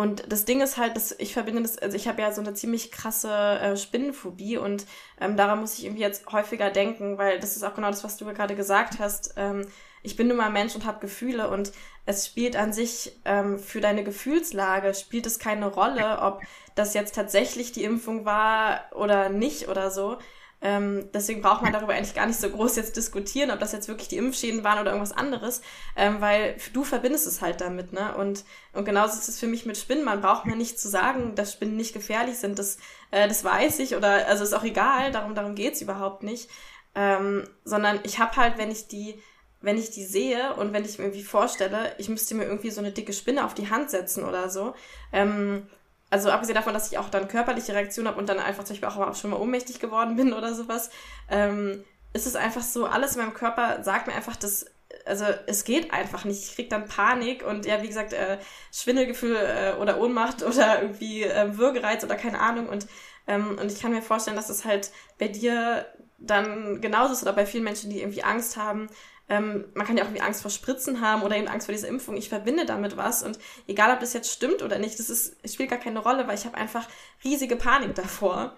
und das Ding ist halt, dass ich verbinde das, also ich habe ja so eine ziemlich krasse äh, Spinnenphobie und ähm, daran muss ich irgendwie jetzt häufiger denken, weil das ist auch genau das, was du gerade gesagt hast. Ähm, ich bin nun mal Mensch und habe Gefühle und es spielt an sich ähm, für deine Gefühlslage spielt es keine Rolle, ob das jetzt tatsächlich die Impfung war oder nicht oder so. Ähm, deswegen braucht man darüber eigentlich gar nicht so groß jetzt diskutieren, ob das jetzt wirklich die Impfschäden waren oder irgendwas anderes, ähm, weil du verbindest es halt damit, ne? Und, und genauso ist es für mich mit Spinnen. Man braucht mir nicht zu sagen, dass Spinnen nicht gefährlich sind. Das, äh, das weiß ich oder also ist auch egal, darum, darum geht's überhaupt nicht. Ähm, sondern ich habe halt, wenn ich die wenn ich die sehe und wenn ich mir irgendwie vorstelle, ich müsste mir irgendwie so eine dicke Spinne auf die Hand setzen oder so, ähm, also abgesehen davon, dass ich auch dann körperliche Reaktionen habe und dann einfach zum Beispiel auch schon mal ohnmächtig geworden (laughs) bin oder sowas, ähm, ist es einfach so, alles in meinem Körper sagt mir einfach, dass also es geht einfach nicht. Ich krieg dann Panik und ja, wie gesagt, äh, Schwindelgefühl äh, oder Ohnmacht (laughs) oder irgendwie äh, Würgereiz oder keine Ahnung. Und, ähm, und ich kann mir vorstellen, dass es halt bei dir dann genauso ist oder bei vielen Menschen, die irgendwie Angst haben. Ähm, man kann ja auch irgendwie Angst vor Spritzen haben oder eben Angst vor dieser Impfung. Ich verbinde damit was und egal, ob das jetzt stimmt oder nicht, das ist, spielt gar keine Rolle, weil ich habe einfach riesige Panik davor.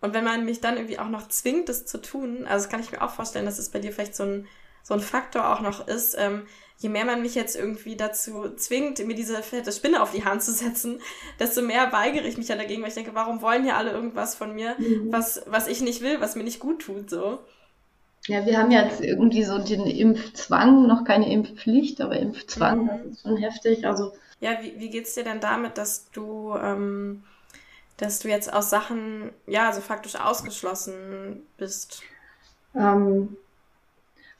Und wenn man mich dann irgendwie auch noch zwingt, das zu tun, also das kann ich mir auch vorstellen, dass es bei dir vielleicht so ein so ein Faktor auch noch ist, ähm, je mehr man mich jetzt irgendwie dazu zwingt, mir diese fette Spinne auf die Hand zu setzen, desto mehr weigere ich mich ja dagegen, weil ich denke, warum wollen hier alle irgendwas von mir, mhm. was, was ich nicht will, was mir nicht gut tut, so. Ja, wir haben jetzt irgendwie so den Impfzwang, noch keine Impfpflicht, aber Impfzwang, mhm. das ist schon heftig. Also ja, wie, wie geht's dir denn damit, dass du, ähm, dass du jetzt aus Sachen, ja, so faktisch ausgeschlossen bist? Ähm,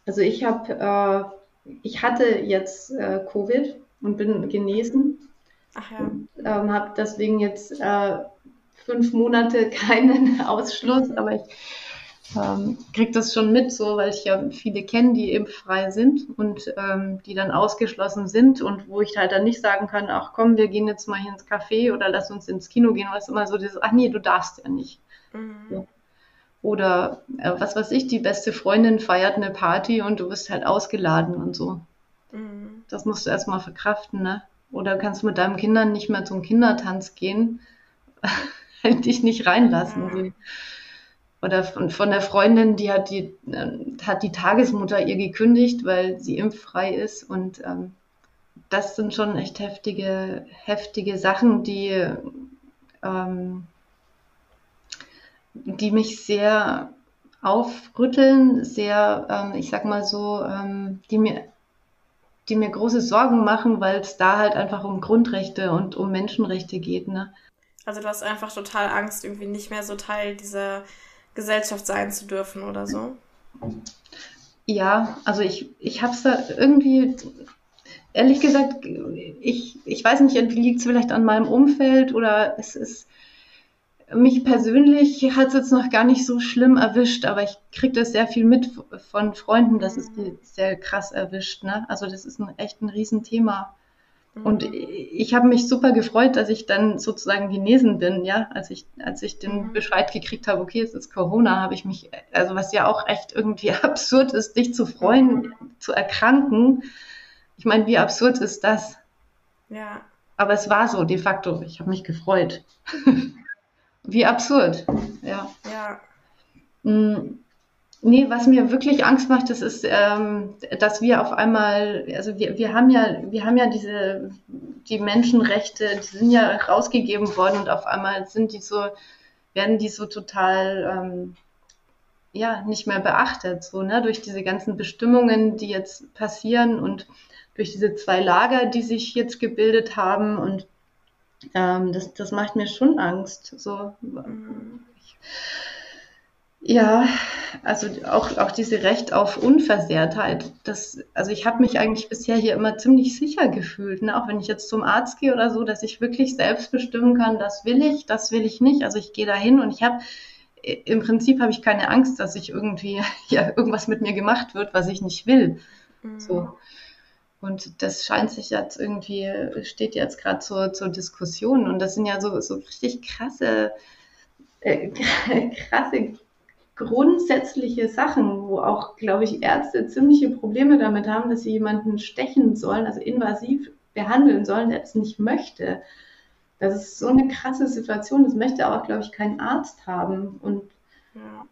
also ich habe, äh, ich hatte jetzt äh, Covid und bin genesen. Ach ja. Und, ähm, habe deswegen jetzt äh, fünf Monate keinen (laughs) Ausschluss, aber ich ähm, kriege das schon mit, so weil ich ja viele kenne, die impffrei sind und ähm, die dann ausgeschlossen sind und wo ich halt dann nicht sagen kann, ach komm, wir gehen jetzt mal hier ins Café oder lass uns ins Kino gehen, was immer so dieses, ach nee, du darfst ja nicht. Mhm. So. Oder äh, was weiß ich, die beste Freundin feiert eine Party und du wirst halt ausgeladen und so. Mhm. Das musst du erstmal verkraften, ne? Oder kannst mit deinen Kindern nicht mehr zum Kindertanz gehen, (laughs) halt dich nicht reinlassen. Mhm. Oder von, der Freundin, die hat die, äh, hat die Tagesmutter ihr gekündigt, weil sie impffrei ist. Und ähm, das sind schon echt heftige, heftige Sachen, die ähm, die mich sehr aufrütteln, sehr, ähm, ich sag mal so, ähm, die mir die mir große Sorgen machen, weil es da halt einfach um Grundrechte und um Menschenrechte geht. Ne? Also du hast einfach total Angst, irgendwie nicht mehr so Teil dieser Gesellschaft sein zu dürfen oder so? Ja, also ich, ich habe es da irgendwie, ehrlich gesagt, ich, ich weiß nicht, liegt es vielleicht an meinem Umfeld oder es ist, mich persönlich hat es jetzt noch gar nicht so schlimm erwischt, aber ich kriege das sehr viel mit von Freunden, dass es sehr krass erwischt. Ne? Also das ist ein, echt ein Riesenthema. Mhm. Und ich habe mich super gefreut, dass ich dann sozusagen genesen bin, ja, als ich, als ich den mhm. Bescheid gekriegt habe, okay, es ist Corona, habe ich mich, also was ja auch echt irgendwie (laughs) absurd ist, dich zu freuen, mhm. zu erkranken. Ich meine, wie absurd ist das? Ja. Aber es war so, de facto. Ich habe mich gefreut. (laughs) Wie absurd. Ja. Ja. Nee, was mir wirklich Angst macht, das ist, ähm, dass wir auf einmal, also wir, wir haben ja, wir haben ja diese, die Menschenrechte, die sind ja rausgegeben worden und auf einmal sind die so, werden die so total, ähm, ja, nicht mehr beachtet, so, ne, durch diese ganzen Bestimmungen, die jetzt passieren und durch diese zwei Lager, die sich jetzt gebildet haben und ähm, das, das macht mir schon Angst. So. Ja, also auch, auch diese Recht auf Unversehrtheit. Das, also ich habe mich eigentlich bisher hier immer ziemlich sicher gefühlt, ne? auch wenn ich jetzt zum Arzt gehe oder so, dass ich wirklich selbst bestimmen kann, das will ich, das will ich nicht. Also ich gehe dahin und ich habe im Prinzip habe ich keine Angst, dass ich irgendwie (laughs) ja irgendwas mit mir gemacht wird, was ich nicht will. Mhm. So. Und das scheint sich jetzt irgendwie, steht jetzt gerade zur, zur Diskussion. Und das sind ja so, so richtig krasse, äh, (laughs) krasse grundsätzliche Sachen, wo auch, glaube ich, Ärzte ziemliche Probleme damit haben, dass sie jemanden stechen sollen, also invasiv behandeln sollen, der es nicht möchte. Das ist so eine krasse Situation. Das möchte auch, glaube ich, kein Arzt haben. Und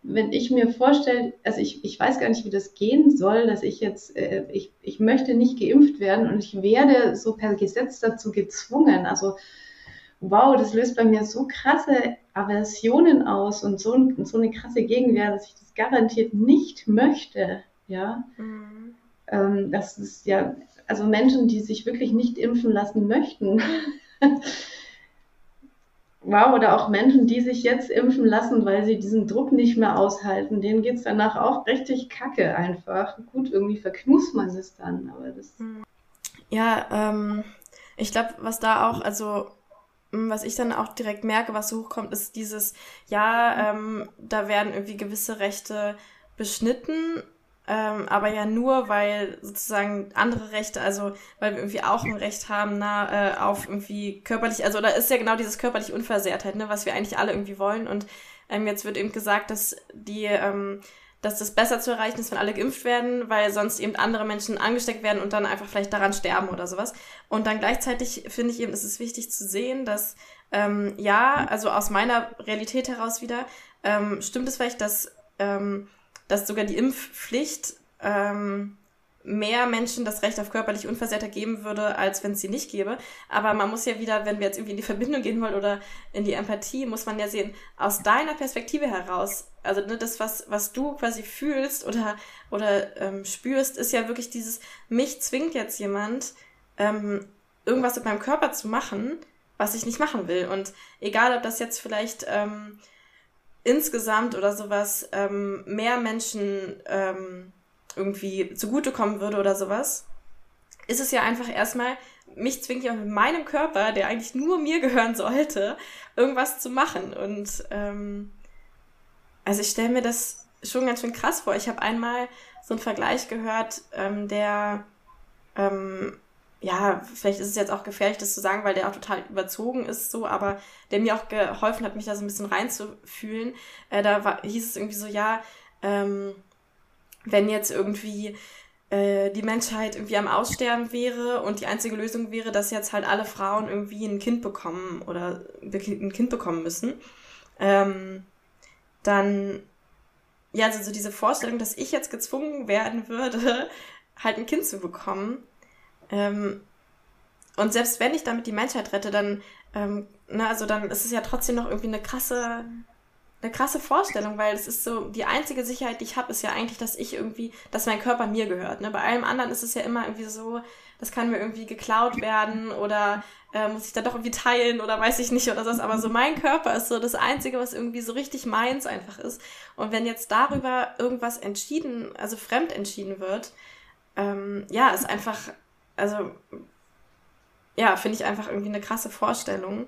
wenn ich mir vorstelle, also ich, ich weiß gar nicht, wie das gehen soll, dass ich jetzt, äh, ich, ich möchte nicht geimpft werden und ich werde so per Gesetz dazu gezwungen. Also wow, das löst bei mir so krasse Aversionen aus und so, so eine krasse Gegenwehr, dass ich das garantiert nicht möchte. Ja. Mhm. Ähm, das ist ja, also Menschen, die sich wirklich nicht impfen lassen möchten. (laughs) wow, oder auch Menschen, die sich jetzt impfen lassen, weil sie diesen Druck nicht mehr aushalten, denen geht es danach auch richtig kacke einfach. Gut, irgendwie verknust man es dann, aber das. Ja, ähm, ich glaube, was da auch, also was ich dann auch direkt merke, was so hochkommt, ist dieses, ja, ähm, da werden irgendwie gewisse Rechte beschnitten, ähm, aber ja nur, weil sozusagen andere Rechte, also weil wir irgendwie auch ein Recht haben, na, äh, auf irgendwie körperlich, also da ist ja genau dieses körperliche Unversehrtheit, ne, was wir eigentlich alle irgendwie wollen. Und ähm, jetzt wird eben gesagt, dass die ähm, dass das besser zu erreichen ist, wenn alle geimpft werden, weil sonst eben andere Menschen angesteckt werden und dann einfach vielleicht daran sterben oder sowas. Und dann gleichzeitig finde ich eben, ist es wichtig zu sehen, dass ähm, ja, also aus meiner Realität heraus wieder, ähm, stimmt es vielleicht, dass, ähm, dass sogar die Impfpflicht ähm, mehr Menschen das Recht auf körperlich Unversehrtheit geben würde, als wenn es sie nicht gäbe. Aber man muss ja wieder, wenn wir jetzt irgendwie in die Verbindung gehen wollen oder in die Empathie, muss man ja sehen, aus deiner Perspektive heraus, also ne, das, was, was du quasi fühlst oder, oder ähm, spürst, ist ja wirklich dieses, mich zwingt jetzt jemand, ähm, irgendwas mit meinem Körper zu machen, was ich nicht machen will. Und egal, ob das jetzt vielleicht ähm, insgesamt oder sowas ähm, mehr Menschen ähm, irgendwie zugutekommen würde oder sowas, ist es ja einfach erstmal, mich zwingt ja mit meinem Körper, der eigentlich nur mir gehören sollte, irgendwas zu machen. Und ähm, also ich stelle mir das schon ganz schön krass vor. Ich habe einmal so einen Vergleich gehört, ähm, der ähm, ja, vielleicht ist es jetzt auch gefährlich, das zu sagen, weil der auch total überzogen ist, so, aber der mir auch geholfen hat, mich da so ein bisschen reinzufühlen. Äh, da war, hieß es irgendwie so, ja, ähm, wenn jetzt irgendwie äh, die Menschheit irgendwie am Aussterben wäre und die einzige Lösung wäre, dass jetzt halt alle Frauen irgendwie ein Kind bekommen oder ein Kind bekommen müssen, ähm, dann, ja, also so diese Vorstellung, dass ich jetzt gezwungen werden würde, (laughs) halt ein Kind zu bekommen. Ähm, und selbst wenn ich damit die Menschheit rette, dann, ähm, na, also dann ist es ja trotzdem noch irgendwie eine krasse eine krasse Vorstellung, weil es ist so, die einzige Sicherheit, die ich habe, ist ja eigentlich, dass ich irgendwie, dass mein Körper mir gehört. Ne? Bei allem anderen ist es ja immer irgendwie so, das kann mir irgendwie geklaut werden oder äh, muss ich da doch irgendwie teilen oder weiß ich nicht oder so. Aber so mein Körper ist so das Einzige, was irgendwie so richtig meins einfach ist. Und wenn jetzt darüber irgendwas entschieden, also fremd entschieden wird, ähm, ja, ist einfach, also ja, finde ich einfach irgendwie eine krasse Vorstellung.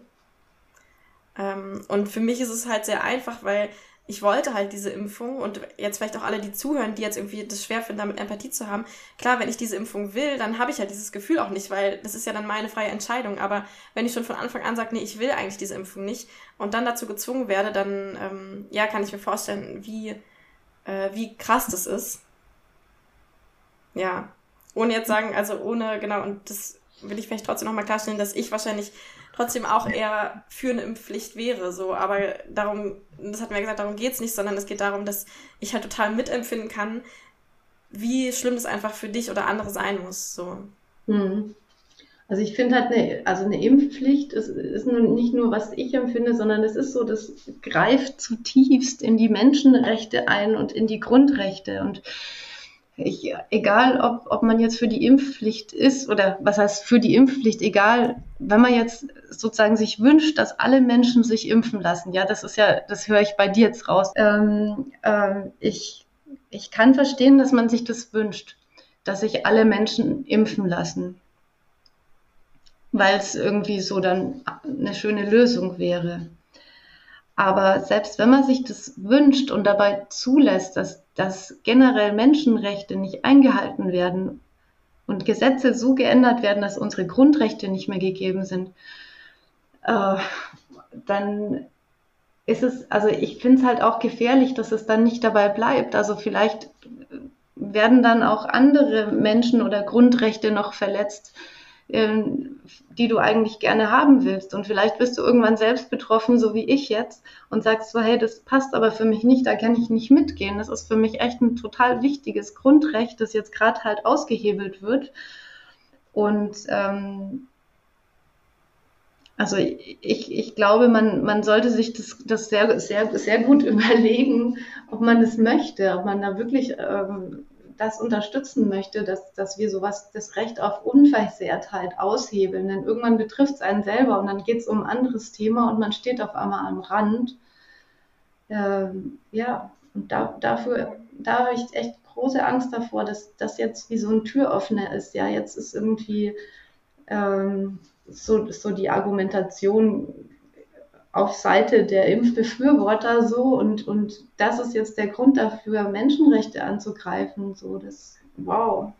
Ähm, und für mich ist es halt sehr einfach, weil ich wollte halt diese Impfung und jetzt vielleicht auch alle, die zuhören, die jetzt irgendwie das schwer finden, damit Empathie zu haben. Klar, wenn ich diese Impfung will, dann habe ich halt dieses Gefühl auch nicht, weil das ist ja dann meine freie Entscheidung. Aber wenn ich schon von Anfang an sage, nee, ich will eigentlich diese Impfung nicht und dann dazu gezwungen werde, dann ähm, ja, kann ich mir vorstellen, wie, äh, wie krass das ist. Ja. Ohne jetzt sagen, also ohne, genau, und das will ich vielleicht trotzdem nochmal klarstellen, dass ich wahrscheinlich trotzdem auch eher für eine Impfpflicht wäre. So, aber darum, das wir ja gesagt, darum geht's nicht, sondern es geht darum, dass ich halt total mitempfinden kann, wie schlimm das einfach für dich oder andere sein muss. So. Hm. Also ich finde halt eine, also eine Impfpflicht ist, ist nicht nur, was ich empfinde, sondern es ist so, das greift zutiefst in die Menschenrechte ein und in die Grundrechte. Und ich, egal ob, ob man jetzt für die Impfpflicht ist oder was heißt für die Impfpflicht, egal, wenn man jetzt sozusagen sich wünscht, dass alle Menschen sich impfen lassen, ja, das ist ja, das höre ich bei dir jetzt raus. Ähm, ähm, ich, ich kann verstehen, dass man sich das wünscht, dass sich alle Menschen impfen lassen, weil es irgendwie so dann eine schöne Lösung wäre. Aber selbst wenn man sich das wünscht und dabei zulässt, dass, dass generell Menschenrechte nicht eingehalten werden und Gesetze so geändert werden, dass unsere Grundrechte nicht mehr gegeben sind, äh, dann ist es, also ich finde es halt auch gefährlich, dass es dann nicht dabei bleibt. Also vielleicht werden dann auch andere Menschen oder Grundrechte noch verletzt, die du eigentlich gerne haben willst. Und vielleicht bist du irgendwann selbst betroffen, so wie ich jetzt, und sagst so, hey, das passt aber für mich nicht, da kann ich nicht mitgehen. Das ist für mich echt ein total wichtiges Grundrecht, das jetzt gerade halt ausgehebelt wird. Und ähm, also ich, ich glaube, man, man sollte sich das, das sehr, sehr, sehr gut (laughs) überlegen, ob man das möchte, ob man da wirklich ähm, das unterstützen möchte, dass, dass wir sowas, das Recht auf Unversehrtheit aushebeln. Denn irgendwann betrifft es einen selber und dann geht es um ein anderes Thema und man steht auf einmal am Rand. Ähm, ja, und da, dafür, da habe ich echt große Angst davor, dass das jetzt wie so ein Türöffner ist. Ja, jetzt ist irgendwie ähm, so, so die Argumentation auf Seite der Impfbefürworter so und, und das ist jetzt der Grund dafür, Menschenrechte anzugreifen. So, das, wow.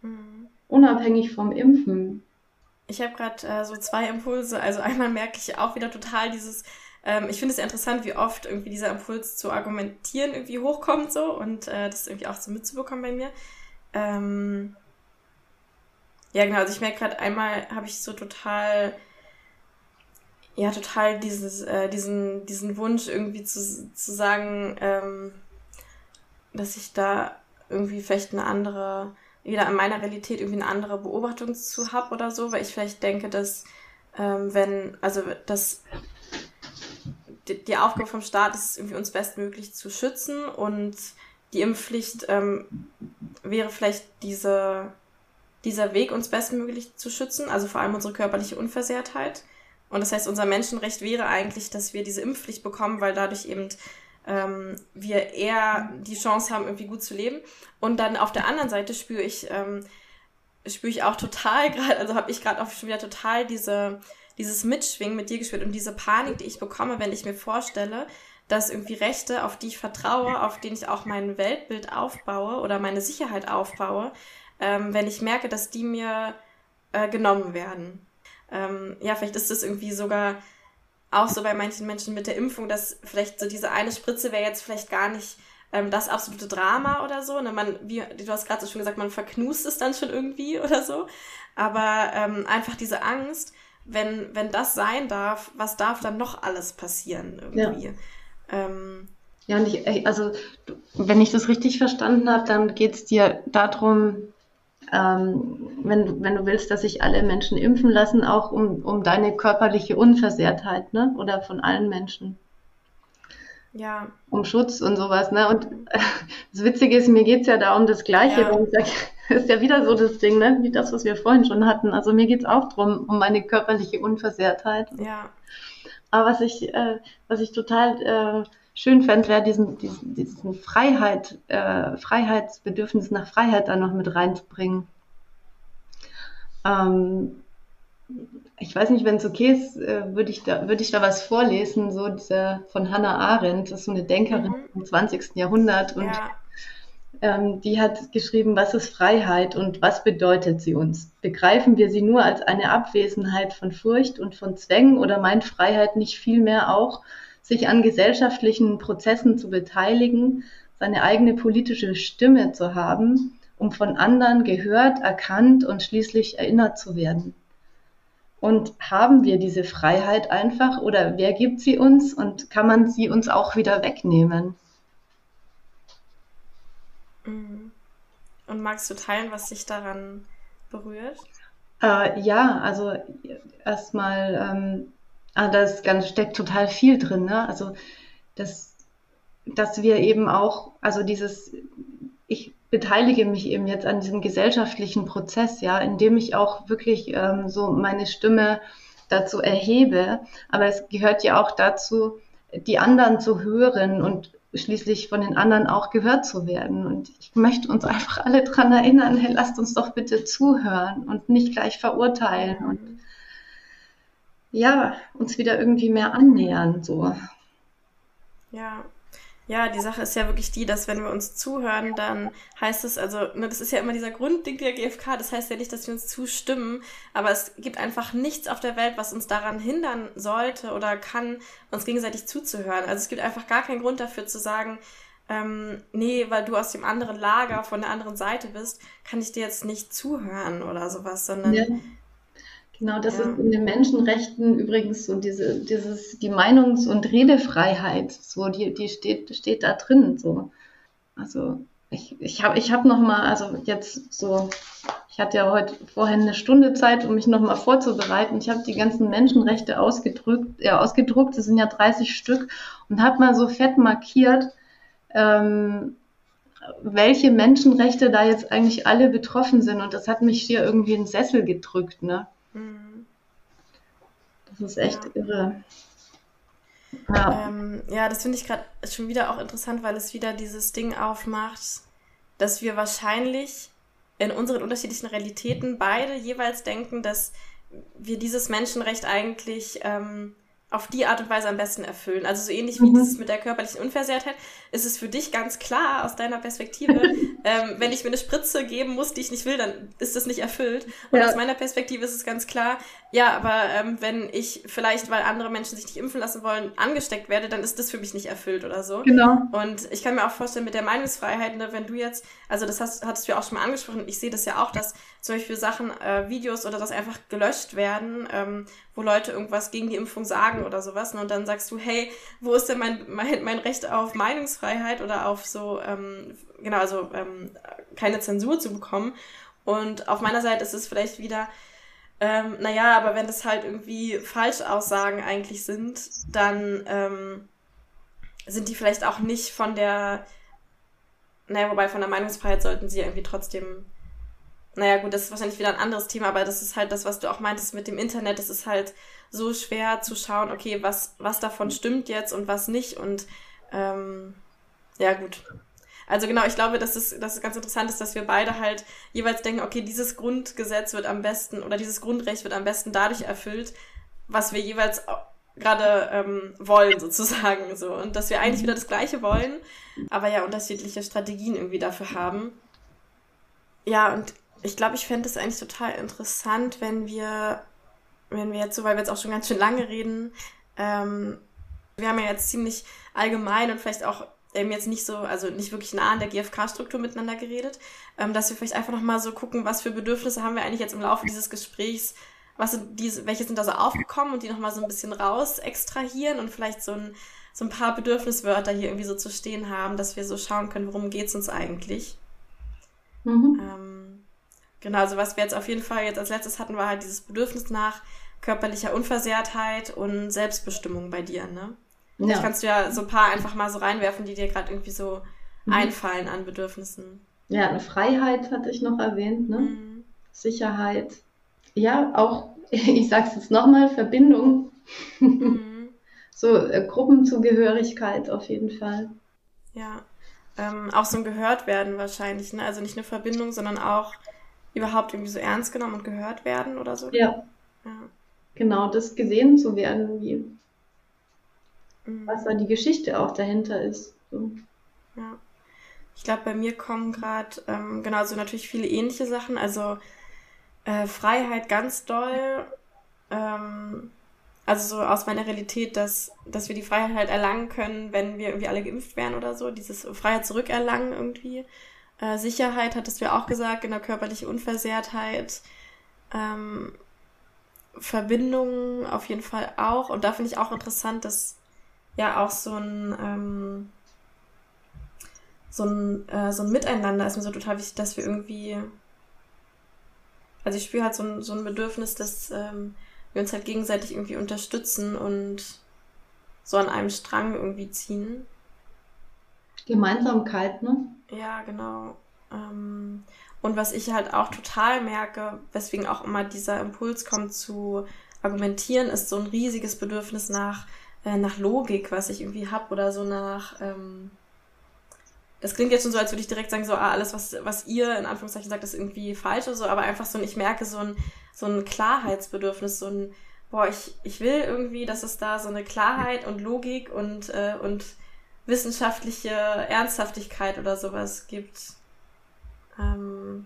Mhm. Unabhängig vom Impfen. Ich habe gerade äh, so zwei Impulse. Also einmal merke ich auch wieder total dieses, ähm, ich finde es ja interessant, wie oft irgendwie dieser Impuls zu argumentieren irgendwie hochkommt so und äh, das irgendwie auch so mitzubekommen bei mir. Ähm, ja, genau, also ich merke gerade einmal habe ich so total ja total dieses, äh, diesen, diesen Wunsch irgendwie zu, zu sagen, ähm, dass ich da irgendwie vielleicht eine andere, wieder in meiner Realität irgendwie eine andere Beobachtung zu habe oder so, weil ich vielleicht denke, dass ähm, wenn, also dass die, die Aufgabe vom Staat ist, irgendwie uns bestmöglich zu schützen und die Impfpflicht ähm, wäre vielleicht diese, dieser Weg, uns bestmöglich zu schützen, also vor allem unsere körperliche Unversehrtheit. Und das heißt, unser Menschenrecht wäre eigentlich, dass wir diese Impfpflicht bekommen, weil dadurch eben ähm, wir eher die Chance haben, irgendwie gut zu leben. Und dann auf der anderen Seite spüre ich, ähm, spüre ich auch total (laughs) gerade, also habe ich gerade auch schon wieder total diese, dieses Mitschwingen mit dir gespürt und diese Panik, die ich bekomme, wenn ich mir vorstelle, dass irgendwie Rechte, auf die ich vertraue, auf denen ich auch mein Weltbild aufbaue oder meine Sicherheit aufbaue, ähm, wenn ich merke, dass die mir äh, genommen werden ähm, ja, vielleicht ist das irgendwie sogar auch so bei manchen Menschen mit der Impfung, dass vielleicht so diese eine Spritze wäre jetzt vielleicht gar nicht ähm, das absolute Drama oder so. Ne? Man, wie du hast gerade so schon gesagt, man verknust es dann schon irgendwie (laughs) oder so. Aber ähm, einfach diese Angst, wenn, wenn das sein darf, was darf dann noch alles passieren irgendwie? Ja. Ähm, ja, und ich, also wenn ich das richtig verstanden habe, dann geht es dir darum, ähm, wenn, wenn du willst, dass sich alle Menschen impfen lassen, auch um, um deine körperliche Unversehrtheit, ne? Oder von allen Menschen. Ja. Um Schutz und sowas, ne? Und (laughs) das Witzige ist, mir geht es ja da um das Gleiche. Ja. Sag, (laughs) ist ja wieder so das Ding, ne? Wie das, was wir vorhin schon hatten. Also mir geht es auch darum, um meine körperliche Unversehrtheit. Ja. Aber was ich, äh, was ich total äh, schön fände, wäre diesen, diesen, diesen Freiheit, äh, Freiheitsbedürfnis nach Freiheit da noch mit reinzubringen. Ähm, ich weiß nicht, wenn es okay ist, äh, würde ich, da, würd ich da was vorlesen, so dieser von Hannah Arendt, das ist so eine Denkerin mhm. im 20. Jahrhundert und ja. ähm, die hat geschrieben, was ist Freiheit und was bedeutet sie uns? Begreifen wir sie nur als eine Abwesenheit von Furcht und von Zwängen oder meint Freiheit nicht vielmehr auch, sich an gesellschaftlichen Prozessen zu beteiligen, seine eigene politische Stimme zu haben, um von anderen gehört, erkannt und schließlich erinnert zu werden. Und haben wir diese Freiheit einfach oder wer gibt sie uns und kann man sie uns auch wieder wegnehmen? Mhm. Und magst du teilen, was dich daran berührt? Äh, ja, also erstmal ähm, Ah, da ganz, steckt total viel drin, ne? Also, dass, dass wir eben auch, also dieses, ich beteilige mich eben jetzt an diesem gesellschaftlichen Prozess, ja, indem ich auch wirklich ähm, so meine Stimme dazu erhebe. Aber es gehört ja auch dazu, die anderen zu hören und schließlich von den anderen auch gehört zu werden. Und ich möchte uns einfach alle dran erinnern, hey, lasst uns doch bitte zuhören und nicht gleich verurteilen und ja, uns wieder irgendwie mehr annähern, so. Ja. Ja, die Sache ist ja wirklich die, dass wenn wir uns zuhören, dann heißt es, also, ne, das ist ja immer dieser Grundding der GfK, das heißt ja nicht, dass wir uns zustimmen, aber es gibt einfach nichts auf der Welt, was uns daran hindern sollte oder kann, uns gegenseitig zuzuhören. Also es gibt einfach gar keinen Grund dafür zu sagen, ähm, nee, weil du aus dem anderen Lager, von der anderen Seite bist, kann ich dir jetzt nicht zuhören oder sowas, sondern ja. Genau, das ja. ist in den Menschenrechten übrigens so diese, dieses, die Meinungs- und Redefreiheit, so, die, die steht, steht da drin, so. Also, ich, ich habe ich hab noch mal, also jetzt so, ich hatte ja heute vorhin eine Stunde Zeit, um mich noch mal vorzubereiten. Ich habe die ganzen Menschenrechte ausgedrückt, äh, ausgedruckt, das sind ja 30 Stück, und habe mal so fett markiert, ähm, welche Menschenrechte da jetzt eigentlich alle betroffen sind. Und das hat mich hier irgendwie in den Sessel gedrückt. Ne? Das ist echt ja. irre. Ja, ähm, ja das finde ich gerade schon wieder auch interessant, weil es wieder dieses Ding aufmacht, dass wir wahrscheinlich in unseren unterschiedlichen Realitäten beide jeweils denken, dass wir dieses Menschenrecht eigentlich ähm, auf die Art und Weise am besten erfüllen. Also so ähnlich wie mhm. dieses mit der körperlichen Unversehrtheit, ist es für dich ganz klar aus deiner Perspektive, (laughs) ähm, wenn ich mir eine Spritze geben muss, die ich nicht will, dann ist das nicht erfüllt. Und ja. aus meiner Perspektive ist es ganz klar, ja, aber ähm, wenn ich vielleicht, weil andere Menschen sich nicht impfen lassen wollen, angesteckt werde, dann ist das für mich nicht erfüllt oder so. Genau. Und ich kann mir auch vorstellen, mit der Meinungsfreiheit, ne, wenn du jetzt, also das hast, hattest du ja auch schon mal angesprochen, ich sehe das ja auch, dass zum Beispiel Sachen, äh, Videos oder das einfach gelöscht werden, ähm, wo Leute irgendwas gegen die Impfung sagen oder sowas. Ne? Und dann sagst du, hey, wo ist denn mein, mein, mein Recht auf Meinungsfreiheit oder auf so, ähm, genau, also ähm, keine Zensur zu bekommen? Und auf meiner Seite ist es vielleicht wieder, ähm, naja, aber wenn das halt irgendwie Falschaussagen eigentlich sind, dann ähm, sind die vielleicht auch nicht von der, naja, wobei von der Meinungsfreiheit sollten sie irgendwie trotzdem naja, gut, das ist wahrscheinlich wieder ein anderes Thema, aber das ist halt das, was du auch meintest mit dem Internet. Es ist halt so schwer zu schauen, okay, was, was davon stimmt jetzt und was nicht. Und ähm, ja, gut. Also genau, ich glaube, dass es, dass es ganz interessant ist, dass wir beide halt jeweils denken, okay, dieses Grundgesetz wird am besten oder dieses Grundrecht wird am besten dadurch erfüllt, was wir jeweils gerade ähm, wollen, sozusagen. So. Und dass wir eigentlich wieder das Gleiche wollen, aber ja unterschiedliche Strategien irgendwie dafür haben. Ja, und ich glaube, ich fände es eigentlich total interessant, wenn wir, wenn wir jetzt so, weil wir jetzt auch schon ganz schön lange reden, ähm, wir haben ja jetzt ziemlich allgemein und vielleicht auch eben jetzt nicht so, also nicht wirklich nah an der GfK-Struktur miteinander geredet, ähm, dass wir vielleicht einfach nochmal so gucken, was für Bedürfnisse haben wir eigentlich jetzt im Laufe dieses Gesprächs, was sind diese, welche sind da so aufgekommen und die nochmal so ein bisschen raus extrahieren und vielleicht so ein, so ein paar Bedürfniswörter hier irgendwie so zu stehen haben, dass wir so schauen können, worum geht's uns eigentlich. Mhm. Ähm, Genau, also was wir jetzt auf jeden Fall jetzt als letztes hatten, war halt dieses Bedürfnis nach körperlicher Unversehrtheit und Selbstbestimmung bei dir, ne? Ja. Vielleicht kannst du ja so ein paar einfach mal so reinwerfen, die dir gerade irgendwie so mhm. einfallen an Bedürfnissen. Ja, eine Freiheit hatte ich noch erwähnt, ne? Mhm. Sicherheit. Ja, auch, (laughs) ich sag's jetzt nochmal, Verbindung. Mhm. (laughs) so äh, Gruppenzugehörigkeit auf jeden Fall. Ja. Ähm, auch so ein Gehört werden wahrscheinlich, ne? Also nicht eine Verbindung, sondern auch überhaupt irgendwie so ernst genommen und gehört werden oder so. Ja. ja. Genau, das gesehen zu werden, wie mhm. was da die Geschichte auch dahinter ist. So. Ja. Ich glaube, bei mir kommen gerade ähm, genau so natürlich viele ähnliche Sachen. Also äh, Freiheit ganz doll. Ähm, also so aus meiner Realität, dass, dass wir die Freiheit halt erlangen können, wenn wir irgendwie alle geimpft werden oder so. Dieses Freiheit zurückerlangen irgendwie. Äh, Sicherheit hattest du ja auch gesagt, in der körperlichen Unversehrtheit. Ähm, Verbindungen auf jeden Fall auch. Und da finde ich auch interessant, dass ja auch so ein, ähm, so ein, äh, so ein Miteinander ist mir so total wichtig, dass wir irgendwie, also ich spüre halt so ein, so ein Bedürfnis, dass ähm, wir uns halt gegenseitig irgendwie unterstützen und so an einem Strang irgendwie ziehen. Gemeinsamkeit, ne? Ja, genau. Ähm, und was ich halt auch total merke, weswegen auch immer dieser Impuls kommt zu argumentieren, ist so ein riesiges Bedürfnis nach, äh, nach Logik, was ich irgendwie habe oder so nach. Ähm, das klingt jetzt schon so, als würde ich direkt sagen, so, ah, alles, was, was ihr in Anführungszeichen sagt, ist irgendwie falsch oder so, aber einfach so, ich merke so ein, so ein Klarheitsbedürfnis, so ein, boah, ich, ich will irgendwie, dass es da so eine Klarheit und Logik und, äh, und wissenschaftliche Ernsthaftigkeit oder sowas gibt. Ähm,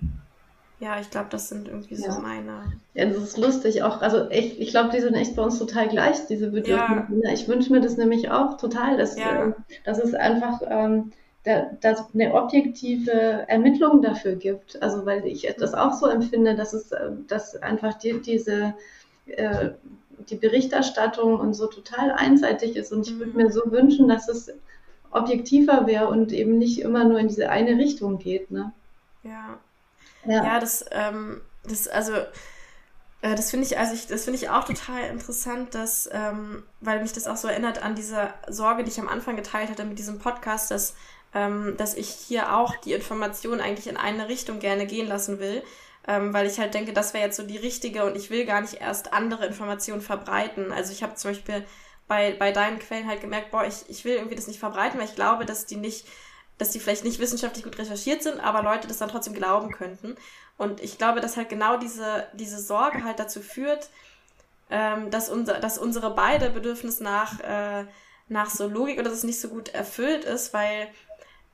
ja, ich glaube, das sind irgendwie so meine. Ja, das ist lustig auch. Also ich, ich glaube, die sind echt bei uns total gleich, diese Bedürfnisse. Ja. Ich wünsche mir das nämlich auch total, dass, ja. äh, dass es einfach ähm, da, dass eine objektive Ermittlung dafür gibt. Also weil ich das auch so empfinde, dass es, äh, dass einfach die, diese äh, die Berichterstattung und so total einseitig ist. Und ich würde mhm. mir so wünschen, dass es objektiver wäre und eben nicht immer nur in diese eine Richtung geht. Ne? Ja. Ja, ja das, ähm, das, also, Äh, das finde ich, also ich, das finde ich auch total interessant, dass, ähm, weil mich das auch so erinnert an diese Sorge, die ich am Anfang geteilt hatte mit diesem Podcast, dass, ähm, dass ich hier auch die Information eigentlich in eine Richtung gerne gehen lassen will, ähm, weil ich halt denke, das wäre jetzt so die richtige und ich will gar nicht erst andere Informationen verbreiten. Also ich habe zum Beispiel bei, bei deinen Quellen halt gemerkt, boah, ich, ich will irgendwie das nicht verbreiten, weil ich glaube, dass die nicht, dass die vielleicht nicht wissenschaftlich gut recherchiert sind, aber Leute das dann trotzdem glauben könnten. Und ich glaube, dass halt genau diese, diese Sorge halt dazu führt, ähm, dass, unser, dass unsere beide Bedürfnis nach, äh, nach so Logik oder das nicht so gut erfüllt ist, weil,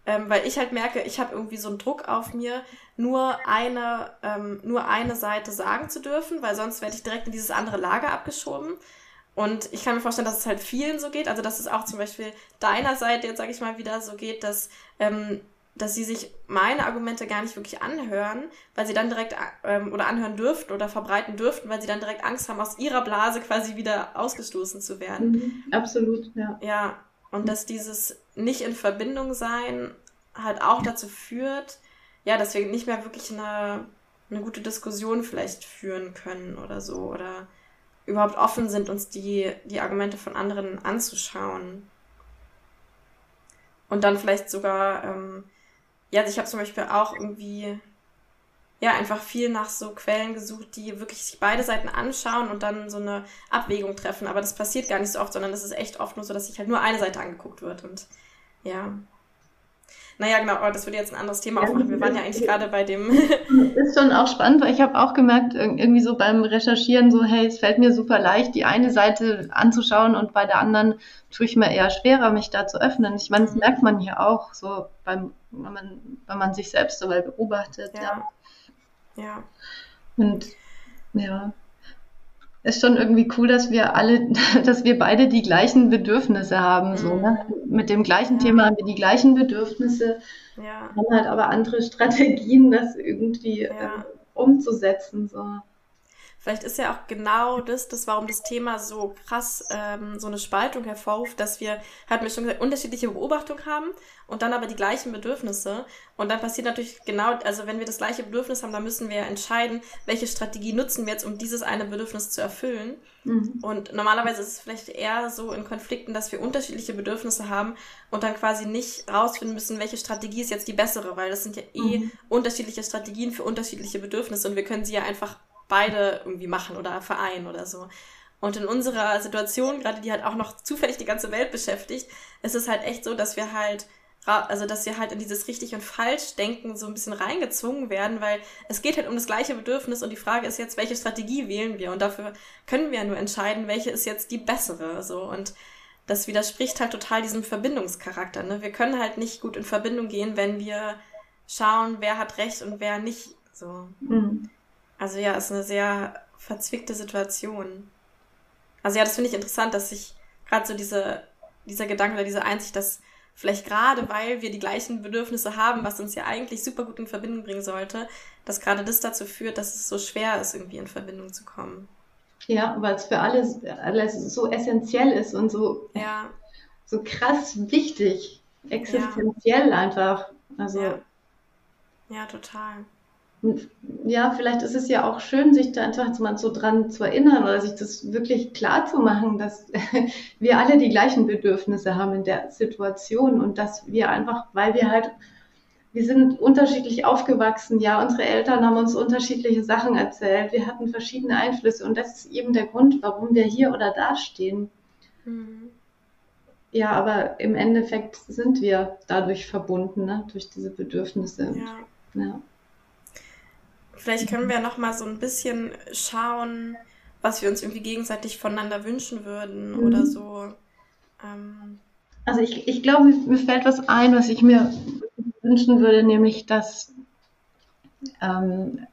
ähm, weil ich halt merke, ich habe irgendwie so einen Druck auf mir, nur eine, ähm, nur eine Seite sagen zu dürfen, weil sonst werde ich direkt in dieses andere Lager abgeschoben. Und ich kann mir vorstellen, dass es halt vielen so geht, also dass es auch zum Beispiel deiner Seite jetzt, sage ich mal, wieder so geht, dass ähm, dass sie sich meine Argumente gar nicht wirklich anhören, weil sie dann direkt ähm, oder anhören dürften oder verbreiten dürften, weil sie dann direkt Angst haben, aus ihrer Blase quasi wieder ausgestoßen zu werden. Mhm, absolut, ja. Ja, und dass dieses nicht in Verbindung sein halt auch dazu führt, ja, dass wir nicht mehr wirklich eine, eine gute Diskussion vielleicht führen können oder so oder überhaupt offen sind, uns die, die Argumente von anderen anzuschauen. Und dann vielleicht sogar ähm, ja, also ich habe zum Beispiel auch irgendwie, ja, einfach viel nach so Quellen gesucht, die wirklich sich beide Seiten anschauen und dann so eine Abwägung treffen. Aber das passiert gar nicht so oft, sondern das ist echt oft nur so, dass sich halt nur eine Seite angeguckt wird und ja. Naja, genau, aber das würde jetzt ein anderes Thema aufmachen. Wir waren ja eigentlich gerade bei dem. (laughs) ist schon auch spannend, weil ich habe auch gemerkt, irgendwie so beim Recherchieren, so, hey, es fällt mir super leicht, die eine Seite anzuschauen und bei der anderen tue ich mir eher schwerer, mich da zu öffnen. Ich meine, das mhm. merkt man hier auch, so beim, wenn man, wenn man sich selbst so mal beobachtet. Ja. ja. ja. Und ja ist schon irgendwie cool, dass wir alle, (laughs) dass wir beide die gleichen Bedürfnisse haben. So, ne? Mhm. Mit dem gleichen ja. Thema haben wir die gleichen Bedürfnisse, ja. haben halt aber andere Strategien, das irgendwie ja. ähm, umzusetzen. So. Vielleicht ist ja auch genau das, das warum das Thema so krass ähm, so eine Spaltung hervorruft, dass wir, hatten wir schon gesagt, unterschiedliche Beobachtungen haben und dann aber die gleichen Bedürfnisse. Und dann passiert natürlich genau, also wenn wir das gleiche Bedürfnis haben, dann müssen wir entscheiden, welche Strategie nutzen wir jetzt, um dieses eine Bedürfnis zu erfüllen. Mhm. Und normalerweise ist es vielleicht eher so in Konflikten, dass wir unterschiedliche Bedürfnisse haben und dann quasi nicht rausfinden müssen, welche Strategie ist jetzt die bessere, weil das sind ja eh mhm. unterschiedliche Strategien für unterschiedliche Bedürfnisse und wir können sie ja einfach beide irgendwie machen oder vereinen oder so. Und in unserer Situation, gerade die halt auch noch zufällig die ganze Welt beschäftigt, ist es halt echt so, dass wir halt, also dass wir halt in dieses richtig und falsch denken so ein bisschen reingezwungen werden, weil es geht halt um das gleiche Bedürfnis und die Frage ist jetzt, welche Strategie wählen wir? Und dafür können wir ja nur entscheiden, welche ist jetzt die bessere, so. Und das widerspricht halt total diesem Verbindungscharakter, ne? Wir können halt nicht gut in Verbindung gehen, wenn wir schauen, wer hat recht und wer nicht, so. Mhm. Also ja, ist eine sehr verzwickte Situation. Also ja, das finde ich interessant, dass sich gerade so diese, dieser Gedanke oder diese Einsicht, dass vielleicht gerade weil wir die gleichen Bedürfnisse haben, was uns ja eigentlich super gut in Verbindung bringen sollte, dass gerade das dazu führt, dass es so schwer ist, irgendwie in Verbindung zu kommen. Ja, weil es für alles, alles so essentiell ist und so, ja. so krass wichtig, existenziell ja. einfach. Also. Ja. ja, total ja, vielleicht ist es ja auch schön, sich da einfach mal so dran zu erinnern oder sich das wirklich klar zu machen, dass (laughs) wir alle die gleichen Bedürfnisse haben in der Situation und dass wir einfach, weil wir halt, wir sind unterschiedlich aufgewachsen, ja, unsere Eltern haben uns unterschiedliche Sachen erzählt, wir hatten verschiedene Einflüsse und das ist eben der Grund, warum wir hier oder da stehen. Mhm. Ja, aber im Endeffekt sind wir dadurch verbunden, ne? durch diese Bedürfnisse. Ja. ja. Vielleicht können wir noch mal so ein bisschen schauen, was wir uns irgendwie gegenseitig voneinander wünschen würden mhm. oder so. Ähm. Also ich, ich glaube, mir fällt was ein, was ich mir wünschen würde, nämlich dass, ähm,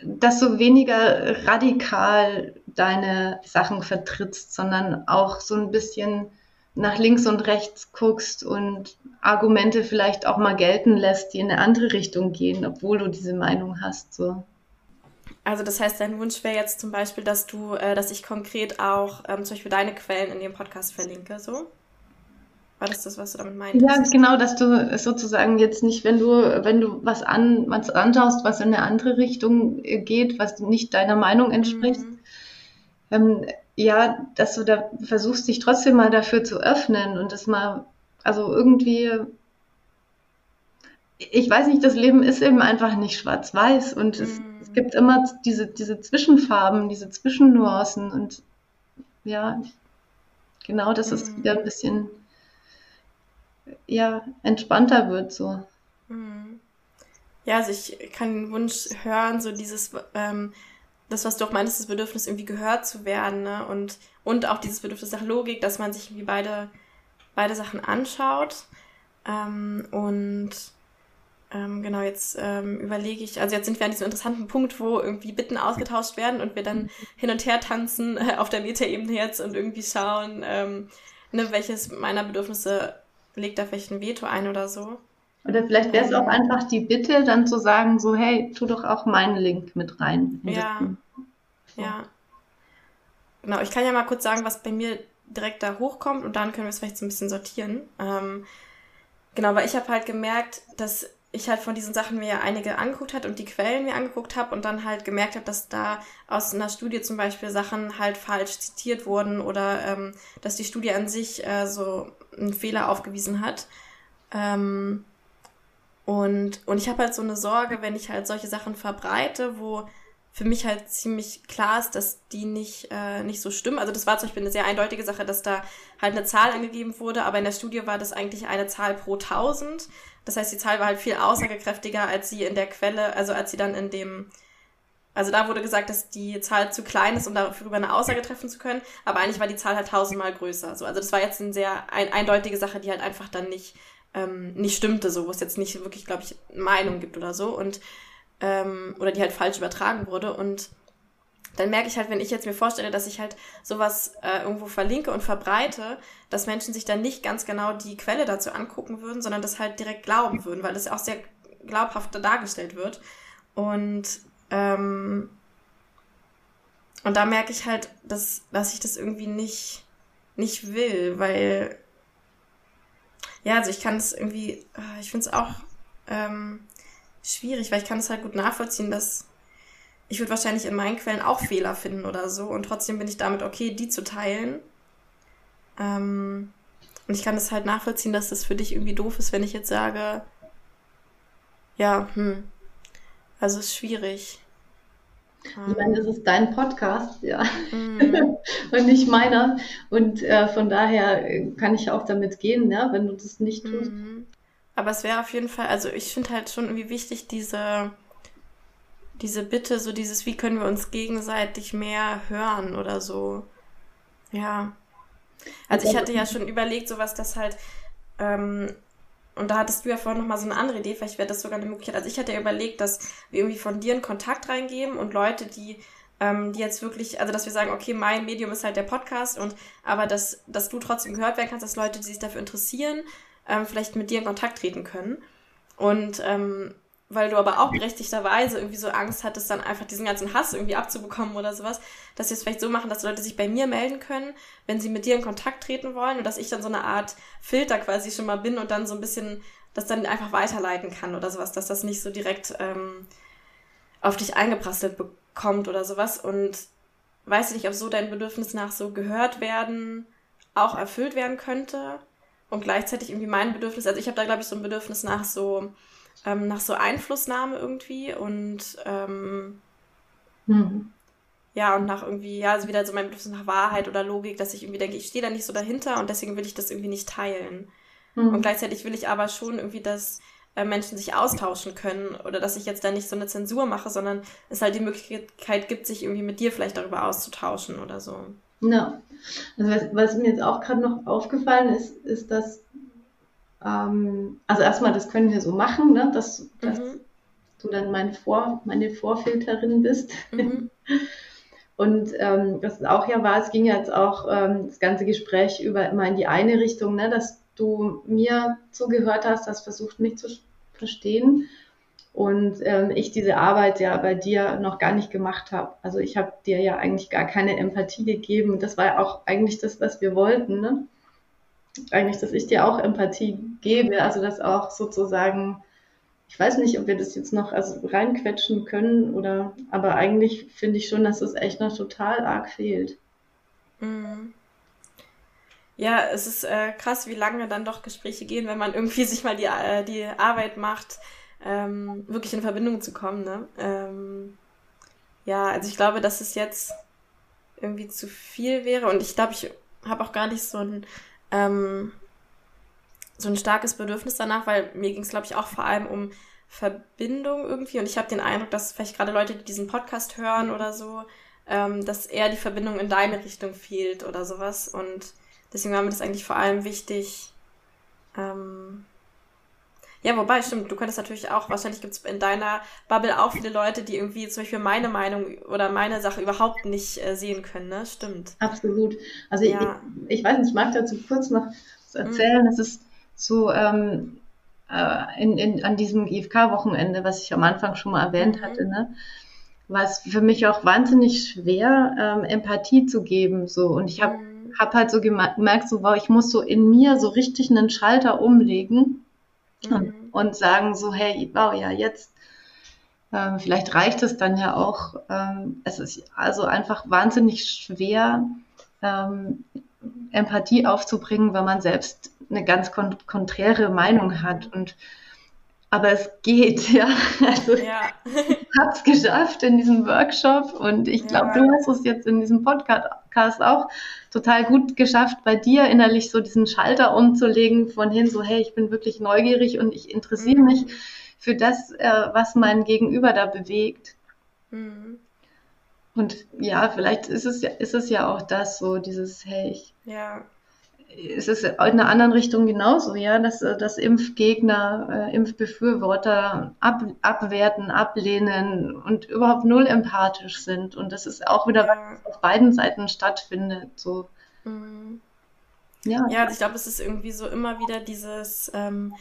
dass du weniger radikal deine Sachen vertrittst, sondern auch so ein bisschen nach links und rechts guckst und Argumente vielleicht auch mal gelten lässt, die in eine andere Richtung gehen, obwohl du diese Meinung hast. So. Also das heißt, dein Wunsch wäre jetzt zum Beispiel, dass du, äh, dass ich konkret auch ähm, zum Beispiel deine Quellen in dem Podcast verlinke, so? War das das, was du damit meintest? Ja, genau, dass du sozusagen jetzt nicht, wenn du, wenn du was an, was anschaust, was in eine andere Richtung äh, geht, was nicht deiner Meinung entspricht, mhm. ähm, ja, dass du da versuchst, dich trotzdem mal dafür zu öffnen und das mal, also irgendwie, ich weiß nicht, das Leben ist eben einfach nicht schwarz-weiß und mhm. es, es gibt immer diese, diese Zwischenfarben, diese Zwischennuancen und ja, genau, dass es mhm. wieder ein bisschen ja, entspannter wird so. Mhm. Ja, also ich kann den Wunsch hören, so dieses, ähm, das, was du auch meinst, das Bedürfnis, irgendwie gehört zu werden, ne? Und, und auch dieses Bedürfnis nach Logik, dass man sich irgendwie beide, beide Sachen anschaut. Ähm, und ähm, genau, jetzt ähm, überlege ich, also jetzt sind wir an diesem interessanten Punkt, wo irgendwie Bitten ausgetauscht werden und wir dann hin und her tanzen äh, (laughs) auf der Metaebene jetzt und irgendwie schauen, ähm, ne, welches meiner Bedürfnisse legt da vielleicht ein Veto ein oder so. Oder vielleicht wäre es auch einfach die Bitte, dann zu sagen, so, hey, tu doch auch meinen Link mit rein. Ja. Ja. Genau, ich kann ja mal kurz sagen, was bei mir direkt da hochkommt und dann können wir es vielleicht so ein bisschen sortieren. Ähm, genau, weil ich habe halt gemerkt, dass ich halt von diesen Sachen mir ja einige angeguckt hat und die Quellen mir angeguckt habe und dann halt gemerkt habe, dass da aus einer Studie zum Beispiel Sachen halt falsch zitiert wurden oder ähm, dass die Studie an sich äh, so einen Fehler aufgewiesen hat. Ähm, und, und ich habe halt so eine Sorge, wenn ich halt solche Sachen verbreite, wo für mich halt ziemlich klar ist, dass die nicht, äh, nicht so stimmen. Also das war zum Beispiel eine sehr eindeutige Sache, dass da halt eine Zahl angegeben wurde, aber in der Studie war das eigentlich eine Zahl pro 1000. Das heißt, die Zahl war halt viel aussagekräftiger, als sie in der Quelle, also als sie dann in dem, also da wurde gesagt, dass die Zahl zu klein ist, um darüber eine Aussage treffen zu können, aber eigentlich war die Zahl halt tausendmal größer. So, also das war jetzt eine sehr ein, eindeutige Sache, die halt einfach dann nicht, ähm, nicht stimmte, so, wo es jetzt nicht wirklich, glaube ich, Meinung gibt oder so. Und ähm, oder die halt falsch übertragen wurde. Und dann merke ich halt, wenn ich jetzt mir vorstelle, dass ich halt sowas äh, irgendwo verlinke und verbreite, dass Menschen sich dann nicht ganz genau die Quelle dazu angucken würden, sondern das halt direkt glauben würden, weil das auch sehr glaubhaft dargestellt wird. Und ähm, und da merke ich halt, dass, dass ich das irgendwie nicht, nicht will, weil ja, also ich kann es irgendwie, äh, ich finde es auch ähm, schwierig, weil ich kann es halt gut nachvollziehen, dass ich würde wahrscheinlich in meinen Quellen auch Fehler finden oder so und trotzdem bin ich damit okay, die zu teilen. Ähm, und ich kann es halt nachvollziehen, dass das für dich irgendwie doof ist, wenn ich jetzt sage, ja, hm, also ist schwierig. Ich meine, das ist dein Podcast, ja, mm. (laughs) und nicht meiner. Und äh, von daher kann ich auch damit gehen, ja, wenn du das nicht tust. Mm. Aber es wäre auf jeden Fall, also ich finde halt schon irgendwie wichtig, diese, diese Bitte, so dieses, wie können wir uns gegenseitig mehr hören oder so. Ja. Also ich hatte ja schon überlegt, sowas, das halt, ähm, und da hattest du ja vorhin nochmal so eine andere Idee, vielleicht wäre das sogar eine Möglichkeit. Also ich hatte ja überlegt, dass wir irgendwie von dir einen Kontakt reingeben und Leute, die, ähm, die jetzt wirklich, also dass wir sagen, okay, mein Medium ist halt der Podcast und aber dass, dass du trotzdem gehört werden kannst, dass Leute, die sich dafür interessieren, ähm, vielleicht mit dir in Kontakt treten können. Und ähm, weil du aber auch berechtigterweise irgendwie so Angst hattest, dann einfach diesen ganzen Hass irgendwie abzubekommen oder sowas, dass wir es vielleicht so machen, dass Leute sich bei mir melden können, wenn sie mit dir in Kontakt treten wollen und dass ich dann so eine Art Filter quasi schon mal bin und dann so ein bisschen das dann einfach weiterleiten kann oder sowas, dass das nicht so direkt ähm, auf dich eingeprasselt bekommt oder sowas. Und weiß ich nicht, ob so dein Bedürfnis nach so gehört werden auch erfüllt werden könnte? Und gleichzeitig irgendwie mein Bedürfnis, also ich habe da glaube ich so ein Bedürfnis nach so ähm, nach so Einflussnahme irgendwie und ähm, mhm. ja und nach irgendwie ja also wieder so mein Bedürfnis nach Wahrheit oder Logik, dass ich irgendwie denke, ich stehe da nicht so dahinter und deswegen will ich das irgendwie nicht teilen mhm. und gleichzeitig will ich aber schon irgendwie, dass äh, Menschen sich austauschen können oder dass ich jetzt da nicht so eine Zensur mache, sondern es halt die Möglichkeit gibt, sich irgendwie mit dir vielleicht darüber auszutauschen oder so. Ja, also was, was mir jetzt auch gerade noch aufgefallen ist, ist, dass, ähm, also erstmal, das können wir so machen, ne, dass, dass mhm. du dann mein Vor, meine Vorfilterin bist. Mhm. (laughs) Und ähm, das auch ja war, es ging jetzt auch ähm, das ganze Gespräch über immer in die eine Richtung, ne, dass du mir zugehört hast, hast versucht, mich zu verstehen und ähm, ich diese Arbeit ja bei dir noch gar nicht gemacht habe. Also ich habe dir ja eigentlich gar keine Empathie gegeben. Das war ja auch eigentlich das, was wir wollten. Ne? Eigentlich, dass ich dir auch Empathie gebe, also dass auch sozusagen, ich weiß nicht, ob wir das jetzt noch also reinquetschen können oder, aber eigentlich finde ich schon, dass es echt noch total arg fehlt. Mhm. Ja, es ist äh, krass, wie lange dann doch Gespräche gehen, wenn man irgendwie (laughs) sich mal die, äh, die Arbeit macht, ähm, wirklich in Verbindung zu kommen. Ne? Ähm, ja, also ich glaube, dass es jetzt irgendwie zu viel wäre und ich glaube, ich habe auch gar nicht so ein ähm, so ein starkes Bedürfnis danach, weil mir ging es, glaube ich, auch vor allem um Verbindung irgendwie. Und ich habe den Eindruck, dass vielleicht gerade Leute, die diesen Podcast hören oder so, ähm, dass eher die Verbindung in deine Richtung fehlt oder sowas. Und deswegen war mir das eigentlich vor allem wichtig, ähm, ja, wobei, stimmt, du könntest natürlich auch, wahrscheinlich gibt es in deiner Bubble auch viele Leute, die irgendwie zum Beispiel meine Meinung oder meine Sache überhaupt nicht äh, sehen können, ne? Stimmt. Absolut. Also ja. ich, ich weiß nicht, ich mag dazu kurz noch was erzählen. Mhm. Es ist so ähm, äh, in, in, an diesem GFK-Wochenende, was ich am Anfang schon mal erwähnt mhm. hatte, ne? war es für mich auch wahnsinnig schwer, ähm, Empathie zu geben. So. Und ich habe mhm. hab halt so gemerkt, so, wow, ich muss so in mir so richtig einen Schalter umlegen mhm. und, sagen so, hey, wow, ja, jetzt ähm, vielleicht reicht es dann ja auch. Ähm, es ist also einfach wahnsinnig schwer, ähm, Empathie aufzubringen, wenn man selbst eine ganz kon konträre Meinung hat und aber es geht, (laughs) ja. Also ja. ich habe es geschafft in diesem Workshop und ich glaube, ja. du hast es jetzt in diesem Podcast auch total gut geschafft, bei dir innerlich so diesen Schalter umzulegen von hin, so hey, ich bin wirklich neugierig und ich interessiere mhm. mich für das, äh, was mein Gegenüber da bewegt. Mhm. Und ja, vielleicht ist es ja, ist es ja auch das, so dieses, hey, ich ja ist es in einer anderen Richtung genauso, ja, dass, dass Impfgegner, äh, Impfbefürworter ab, abwerten, ablehnen und überhaupt null empathisch sind. Und das ist auch wieder, ja. was auf beiden Seiten stattfindet. So. Mhm. Ja. ja, also ich glaube, es ist irgendwie so immer wieder dieses, ähm,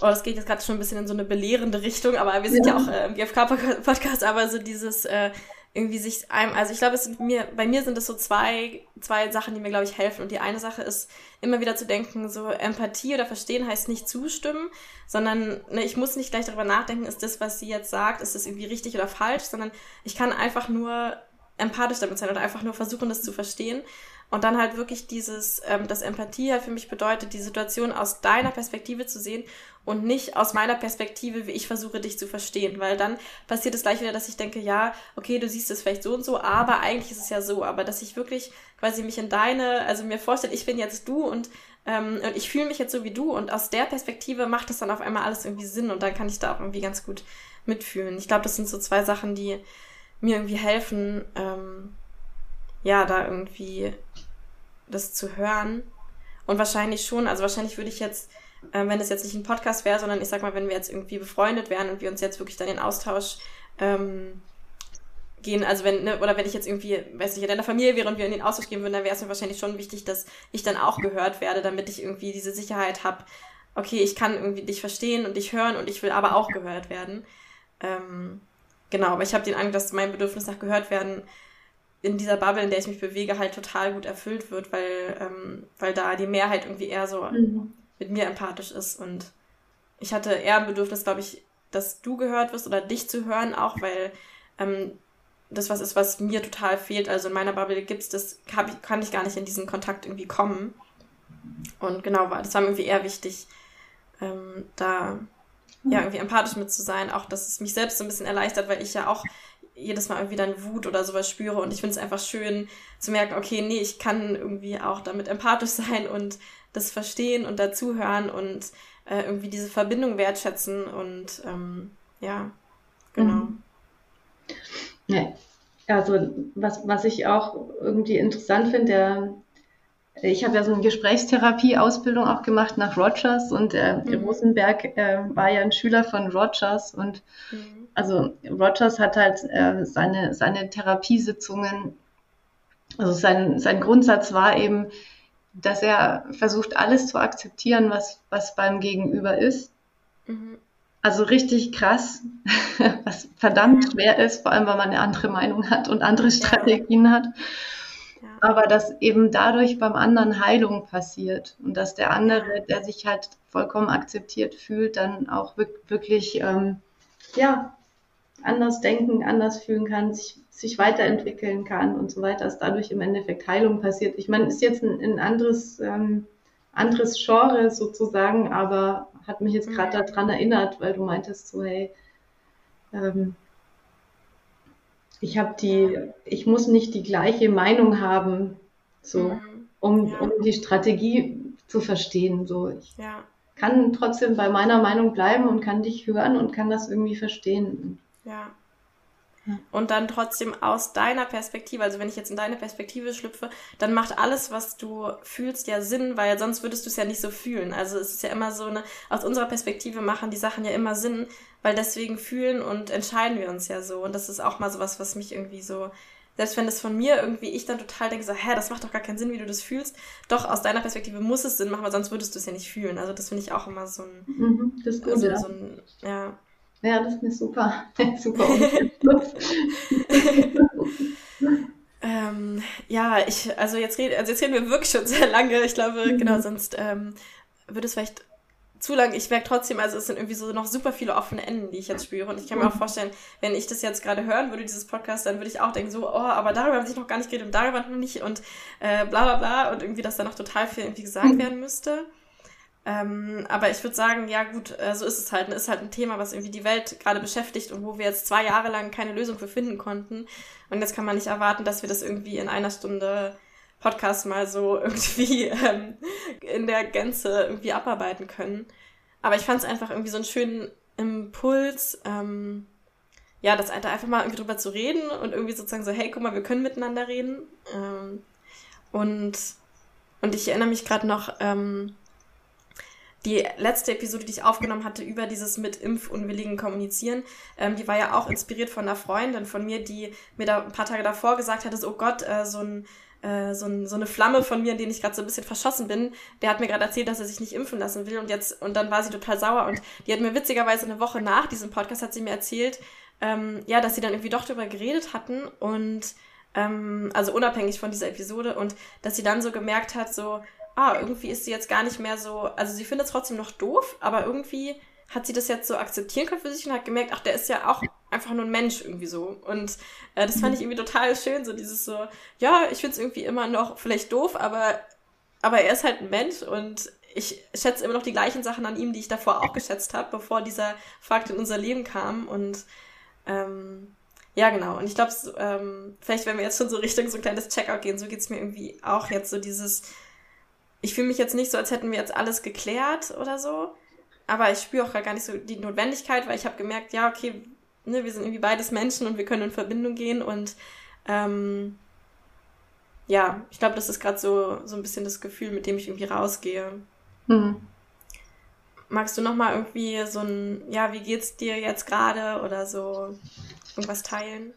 oh, das geht jetzt gerade schon ein bisschen in so eine belehrende Richtung, aber wir sind ja, ja auch äh, im GFK-Podcast, aber so dieses, äh, irgendwie sich einem, also ich glaube, es sind mir, bei mir sind es so zwei, zwei Sachen, die mir, glaube ich, helfen. Und die eine Sache ist, immer wieder zu denken, so Empathie oder Verstehen heißt nicht zustimmen, sondern ne, ich muss nicht gleich darüber nachdenken, ist das, was sie jetzt sagt, ist das irgendwie richtig oder falsch, sondern ich kann einfach nur empathisch damit sein oder einfach nur versuchen, das zu verstehen. Und dann halt wirklich dieses, ähm, dass Empathie halt für mich bedeutet, die Situation aus deiner Perspektive zu sehen und nicht aus meiner Perspektive, wie ich versuche, dich zu verstehen. Weil dann passiert es gleich wieder, dass ich denke, ja, okay, du siehst es vielleicht so und so, aber eigentlich ist es ja so. Aber dass ich wirklich quasi mich in deine, also mir vorstelle, ich bin jetzt du und, ähm, und ich fühle mich jetzt so wie du und aus der Perspektive macht es dann auf einmal alles irgendwie Sinn und dann kann ich da auch irgendwie ganz gut mitfühlen. Ich glaube, das sind so zwei Sachen, die mir irgendwie helfen, ähm, ja, da irgendwie das zu hören. Und wahrscheinlich schon, also wahrscheinlich würde ich jetzt, äh, wenn es jetzt nicht ein Podcast wäre, sondern ich sag mal, wenn wir jetzt irgendwie befreundet wären und wir uns jetzt wirklich dann in Austausch ähm, gehen, also wenn, ne, oder wenn ich jetzt irgendwie, weiß nicht, in deiner Familie wäre und wir in den Austausch gehen würden, dann wäre es mir wahrscheinlich schon wichtig, dass ich dann auch gehört werde, damit ich irgendwie diese Sicherheit habe, okay, ich kann irgendwie dich verstehen und dich hören und ich will aber auch gehört werden. Ähm, genau, aber ich habe den Eindruck, dass mein Bedürfnis nach gehört werden in dieser Bubble, in der ich mich bewege, halt total gut erfüllt wird, weil, ähm, weil da die Mehrheit irgendwie eher so mhm. mit mir empathisch ist. Und ich hatte eher ein Bedürfnis, glaube ich, dass du gehört wirst oder dich zu hören, auch weil ähm, das was ist, was mir total fehlt. Also in meiner Bubble gibt's das, ich, kann ich gar nicht in diesen Kontakt irgendwie kommen. Und genau, das war mir irgendwie eher wichtig, ähm, da ja irgendwie empathisch mit zu sein, auch dass es mich selbst so ein bisschen erleichtert, weil ich ja auch jedes Mal irgendwie dann Wut oder sowas spüre und ich finde es einfach schön zu merken, okay, nee, ich kann irgendwie auch damit empathisch (laughs) sein und das verstehen und dazuhören und äh, irgendwie diese Verbindung wertschätzen und ähm, ja, genau. Mhm. Ja, also was, was ich auch irgendwie interessant finde, ich habe ja so eine Gesprächstherapie-Ausbildung auch gemacht nach Rogers und äh, mhm. Rosenberg äh, war ja ein Schüler von Rogers und mhm also Rogers hat halt äh, seine, seine Therapiesitzungen, also sein, sein Grundsatz war eben, dass er versucht, alles zu akzeptieren, was, was beim Gegenüber ist. Mhm. Also richtig krass, (laughs) was verdammt schwer ist, vor allem weil man eine andere Meinung hat und andere Strategien ja. hat. Ja. Aber dass eben dadurch beim anderen Heilung passiert und dass der andere, der sich halt vollkommen akzeptiert fühlt, dann auch wirklich ähm, ja, anders denken, anders fühlen kann, sich, sich weiterentwickeln kann und so weiter, dass dadurch im Endeffekt Heilung passiert. Ich meine, ist jetzt ein, ein anderes, ähm, anderes Genre sozusagen, aber hat mich jetzt gerade mhm. daran erinnert, weil du meintest so, hey, ähm, ich habe die, ich muss nicht die gleiche Meinung haben, so, mhm. um, ja. um die Strategie zu verstehen. So, ich ja. kann trotzdem bei meiner Meinung bleiben und kann dich hören und kann das irgendwie verstehen. Ja. Und dann trotzdem aus deiner Perspektive, also wenn ich jetzt in deine Perspektive schlüpfe, dann macht alles, was du fühlst, ja Sinn, weil sonst würdest du es ja nicht so fühlen. Also es ist ja immer so eine, aus unserer Perspektive machen die Sachen ja immer Sinn, weil deswegen fühlen und entscheiden wir uns ja so. Und das ist auch mal so was, was mich irgendwie so, selbst wenn das von mir irgendwie, ich dann total denke, so, hä, das macht doch gar keinen Sinn, wie du das fühlst. Doch, aus deiner Perspektive muss es Sinn machen, weil sonst würdest du es ja nicht fühlen. Also das finde ich auch immer so ein, mhm, das ist gut, also, ja. so ein, ja, ja, das ist eine super, (laughs) super (laughs) ähm, ja, ich, also jetzt, reden, also jetzt reden wir wirklich schon sehr lange. Ich glaube, mhm. genau, sonst ähm, würde es vielleicht zu lang. Ich merke trotzdem, also es sind irgendwie so noch super viele offene Enden, die ich jetzt spüre. Und ich kann mir auch mhm. vorstellen, wenn ich das jetzt gerade hören würde, dieses Podcast, dann würde ich auch denken, so, oh, aber darüber haben sie noch gar nicht geredet und darüber noch nicht und äh, bla bla bla und irgendwie, dass da noch total viel irgendwie gesagt mhm. werden müsste. Ähm, aber ich würde sagen, ja gut, äh, so ist es halt. Ist halt ein Thema, was irgendwie die Welt gerade beschäftigt und wo wir jetzt zwei Jahre lang keine Lösung für finden konnten. Und jetzt kann man nicht erwarten, dass wir das irgendwie in einer Stunde Podcast mal so (laughs) irgendwie ähm, in der Gänze irgendwie abarbeiten können. Aber ich fand es einfach irgendwie so einen schönen Impuls, ähm, ja, das einfach mal irgendwie drüber zu reden und irgendwie sozusagen so, hey, guck mal, wir können miteinander reden. Ähm, und, und ich erinnere mich gerade noch, ähm, die letzte Episode, die ich aufgenommen hatte über dieses mit Impfunwilligen kommunizieren, ähm, die war ja auch inspiriert von einer Freundin von mir, die mir da ein paar Tage davor gesagt hatte, so oh Gott, äh, so ein äh, so, ein, so eine Flamme von mir, in denen ich gerade so ein bisschen verschossen bin, der hat mir gerade erzählt, dass er sich nicht impfen lassen will und jetzt und dann war sie total sauer und die hat mir witzigerweise eine Woche nach diesem Podcast hat sie mir erzählt, ähm, ja, dass sie dann irgendwie doch darüber geredet hatten und ähm, also unabhängig von dieser Episode und dass sie dann so gemerkt hat, so ah, irgendwie ist sie jetzt gar nicht mehr so, also sie findet es trotzdem noch doof, aber irgendwie hat sie das jetzt so akzeptieren können für sich und hat gemerkt, ach, der ist ja auch einfach nur ein Mensch irgendwie so. Und äh, das fand ich irgendwie total schön, so dieses so, ja, ich finde es irgendwie immer noch vielleicht doof, aber, aber er ist halt ein Mensch und ich schätze immer noch die gleichen Sachen an ihm, die ich davor auch geschätzt habe, bevor dieser Fakt in unser Leben kam. Und ähm, ja, genau. Und ich glaube, ähm, vielleicht, wenn wir jetzt schon so Richtung so ein kleines Checkout gehen, so geht's mir irgendwie auch jetzt so dieses, ich fühle mich jetzt nicht so, als hätten wir jetzt alles geklärt oder so. Aber ich spüre auch gar nicht so die Notwendigkeit, weil ich habe gemerkt, ja, okay, ne, wir sind irgendwie beides Menschen und wir können in Verbindung gehen und ähm, ja, ich glaube, das ist gerade so, so ein bisschen das Gefühl, mit dem ich irgendwie rausgehe. Mhm. Magst du noch mal irgendwie so ein, ja, wie geht's dir jetzt gerade oder so irgendwas teilen?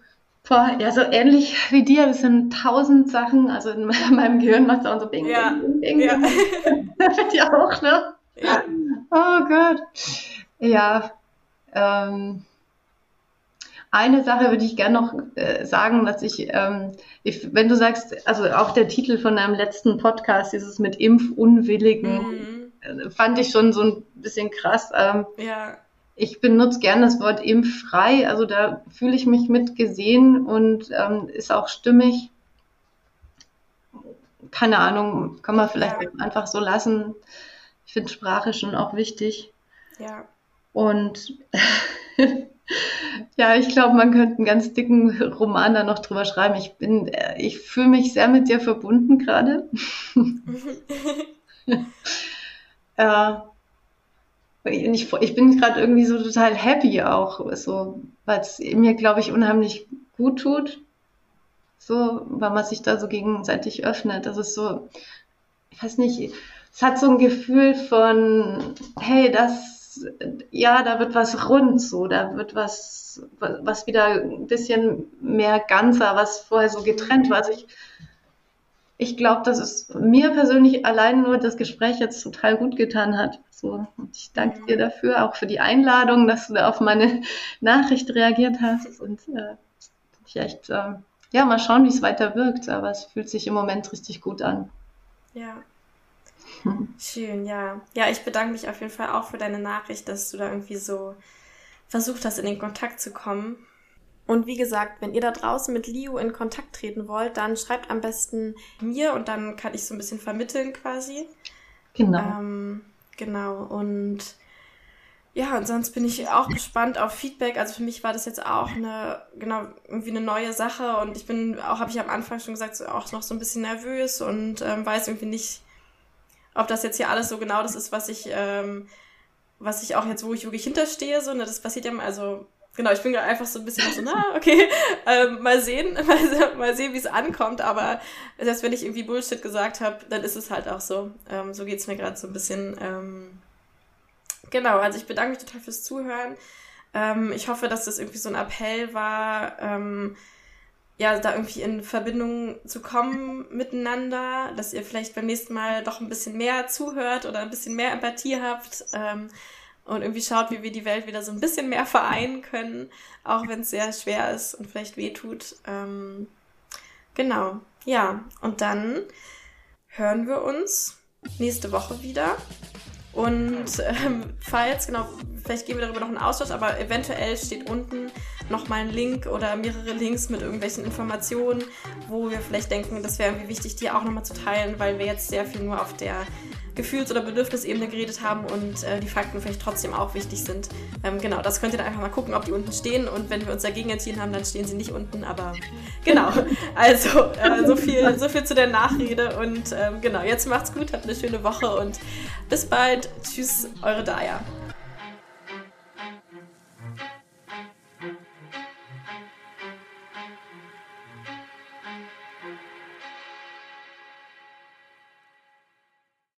Boah, ja, so ähnlich wie dir. Das sind tausend Sachen. Also in (laughs) meinem Gehirn macht es auch so Bing, ja. Bing, Bing, Bing. Ja. (laughs) Dich auch, ne? Ja. Oh Gott. Ja. Ähm, eine Sache würde ich gerne noch äh, sagen, dass ich, ähm, ich, wenn du sagst, also auch der Titel von deinem letzten Podcast, dieses mit Impfunwilligen, mhm. Äh, fand ich schon so ein bisschen krass. Ähm, ja ich benutze gern das Wort impffrei, also da fühle ich mich mit gesehen und ähm, ist auch stimmig. Keine Ahnung, kann man vielleicht ja. einfach so lassen. Ich finde Sprache schon auch wichtig. Ja. Und (laughs) ja, ich glaube, man könnte einen ganz dicken Roman da noch drüber schreiben. Ich bin, äh, ich fühle mich sehr mit dir verbunden gerade. (laughs) (laughs) äh, ich, ich bin gerade irgendwie so total happy auch, so, weil es mir, glaube ich, unheimlich gut tut. So, weil man sich da so gegenseitig öffnet. Das ist so, ich weiß nicht, es hat so ein Gefühl von, hey, das, ja, da wird was rund, so, da wird was, was wieder ein bisschen mehr ganzer, was vorher so getrennt war. Also ich, ich glaube, dass es mir persönlich allein nur das Gespräch jetzt total gut getan hat. So, ich danke dir dafür, auch für die Einladung, dass du da auf meine (laughs) Nachricht reagiert hast. Und äh, ich echt, äh, ja, mal schauen, wie es weiter wirkt. Aber es fühlt sich im Moment richtig gut an. Ja. Schön, ja. Ja, ich bedanke mich auf jeden Fall auch für deine Nachricht, dass du da irgendwie so versucht hast, in den Kontakt zu kommen. Und wie gesagt, wenn ihr da draußen mit Liu in Kontakt treten wollt, dann schreibt am besten mir und dann kann ich so ein bisschen vermitteln quasi. Genau. Ähm, genau. Und ja, und sonst bin ich auch gespannt auf Feedback. Also für mich war das jetzt auch eine, genau, irgendwie eine neue Sache und ich bin auch, habe ich am Anfang schon gesagt, so, auch noch so ein bisschen nervös und ähm, weiß irgendwie nicht, ob das jetzt hier alles so genau das ist, was ich, ähm, was ich auch jetzt, wo ich wirklich hinterstehe, so, ne, das passiert ja mal, also genau, ich bin einfach so ein bisschen so, na, okay, (laughs) ähm, mal sehen, (laughs) mal, mal sehen, wie es ankommt, aber selbst wenn ich irgendwie Bullshit gesagt habe, dann ist es halt auch so. Ähm, so geht's mir gerade so ein bisschen. Ähm, genau, also ich bedanke mich total fürs Zuhören. Ähm, ich hoffe, dass das irgendwie so ein Appell war, ähm, ja, da irgendwie in Verbindung zu kommen miteinander, dass ihr vielleicht beim nächsten Mal doch ein bisschen mehr zuhört oder ein bisschen mehr Empathie habt ähm, und irgendwie schaut, wie wir die Welt wieder so ein bisschen mehr vereinen können, auch wenn es sehr schwer ist und vielleicht wehtut. Ähm, genau, ja, und dann hören wir uns nächste Woche wieder. Und ähm, falls, genau, vielleicht geben wir darüber noch einen Austausch, aber eventuell steht unten nochmal ein Link oder mehrere Links mit irgendwelchen Informationen, wo wir vielleicht denken, das wäre irgendwie wichtig, die auch nochmal zu teilen, weil wir jetzt sehr viel nur auf der Gefühls- oder Bedürfnisebene geredet haben und äh, die Fakten vielleicht trotzdem auch wichtig sind. Ähm, genau, das könnt ihr dann einfach mal gucken, ob die unten stehen und wenn wir uns dagegen entschieden haben, dann stehen sie nicht unten, aber genau. (laughs) Also äh, so, viel, so viel zu der Nachrede und ähm, genau, jetzt macht's gut, habt eine schöne Woche und bis bald. Tschüss, eure Daya.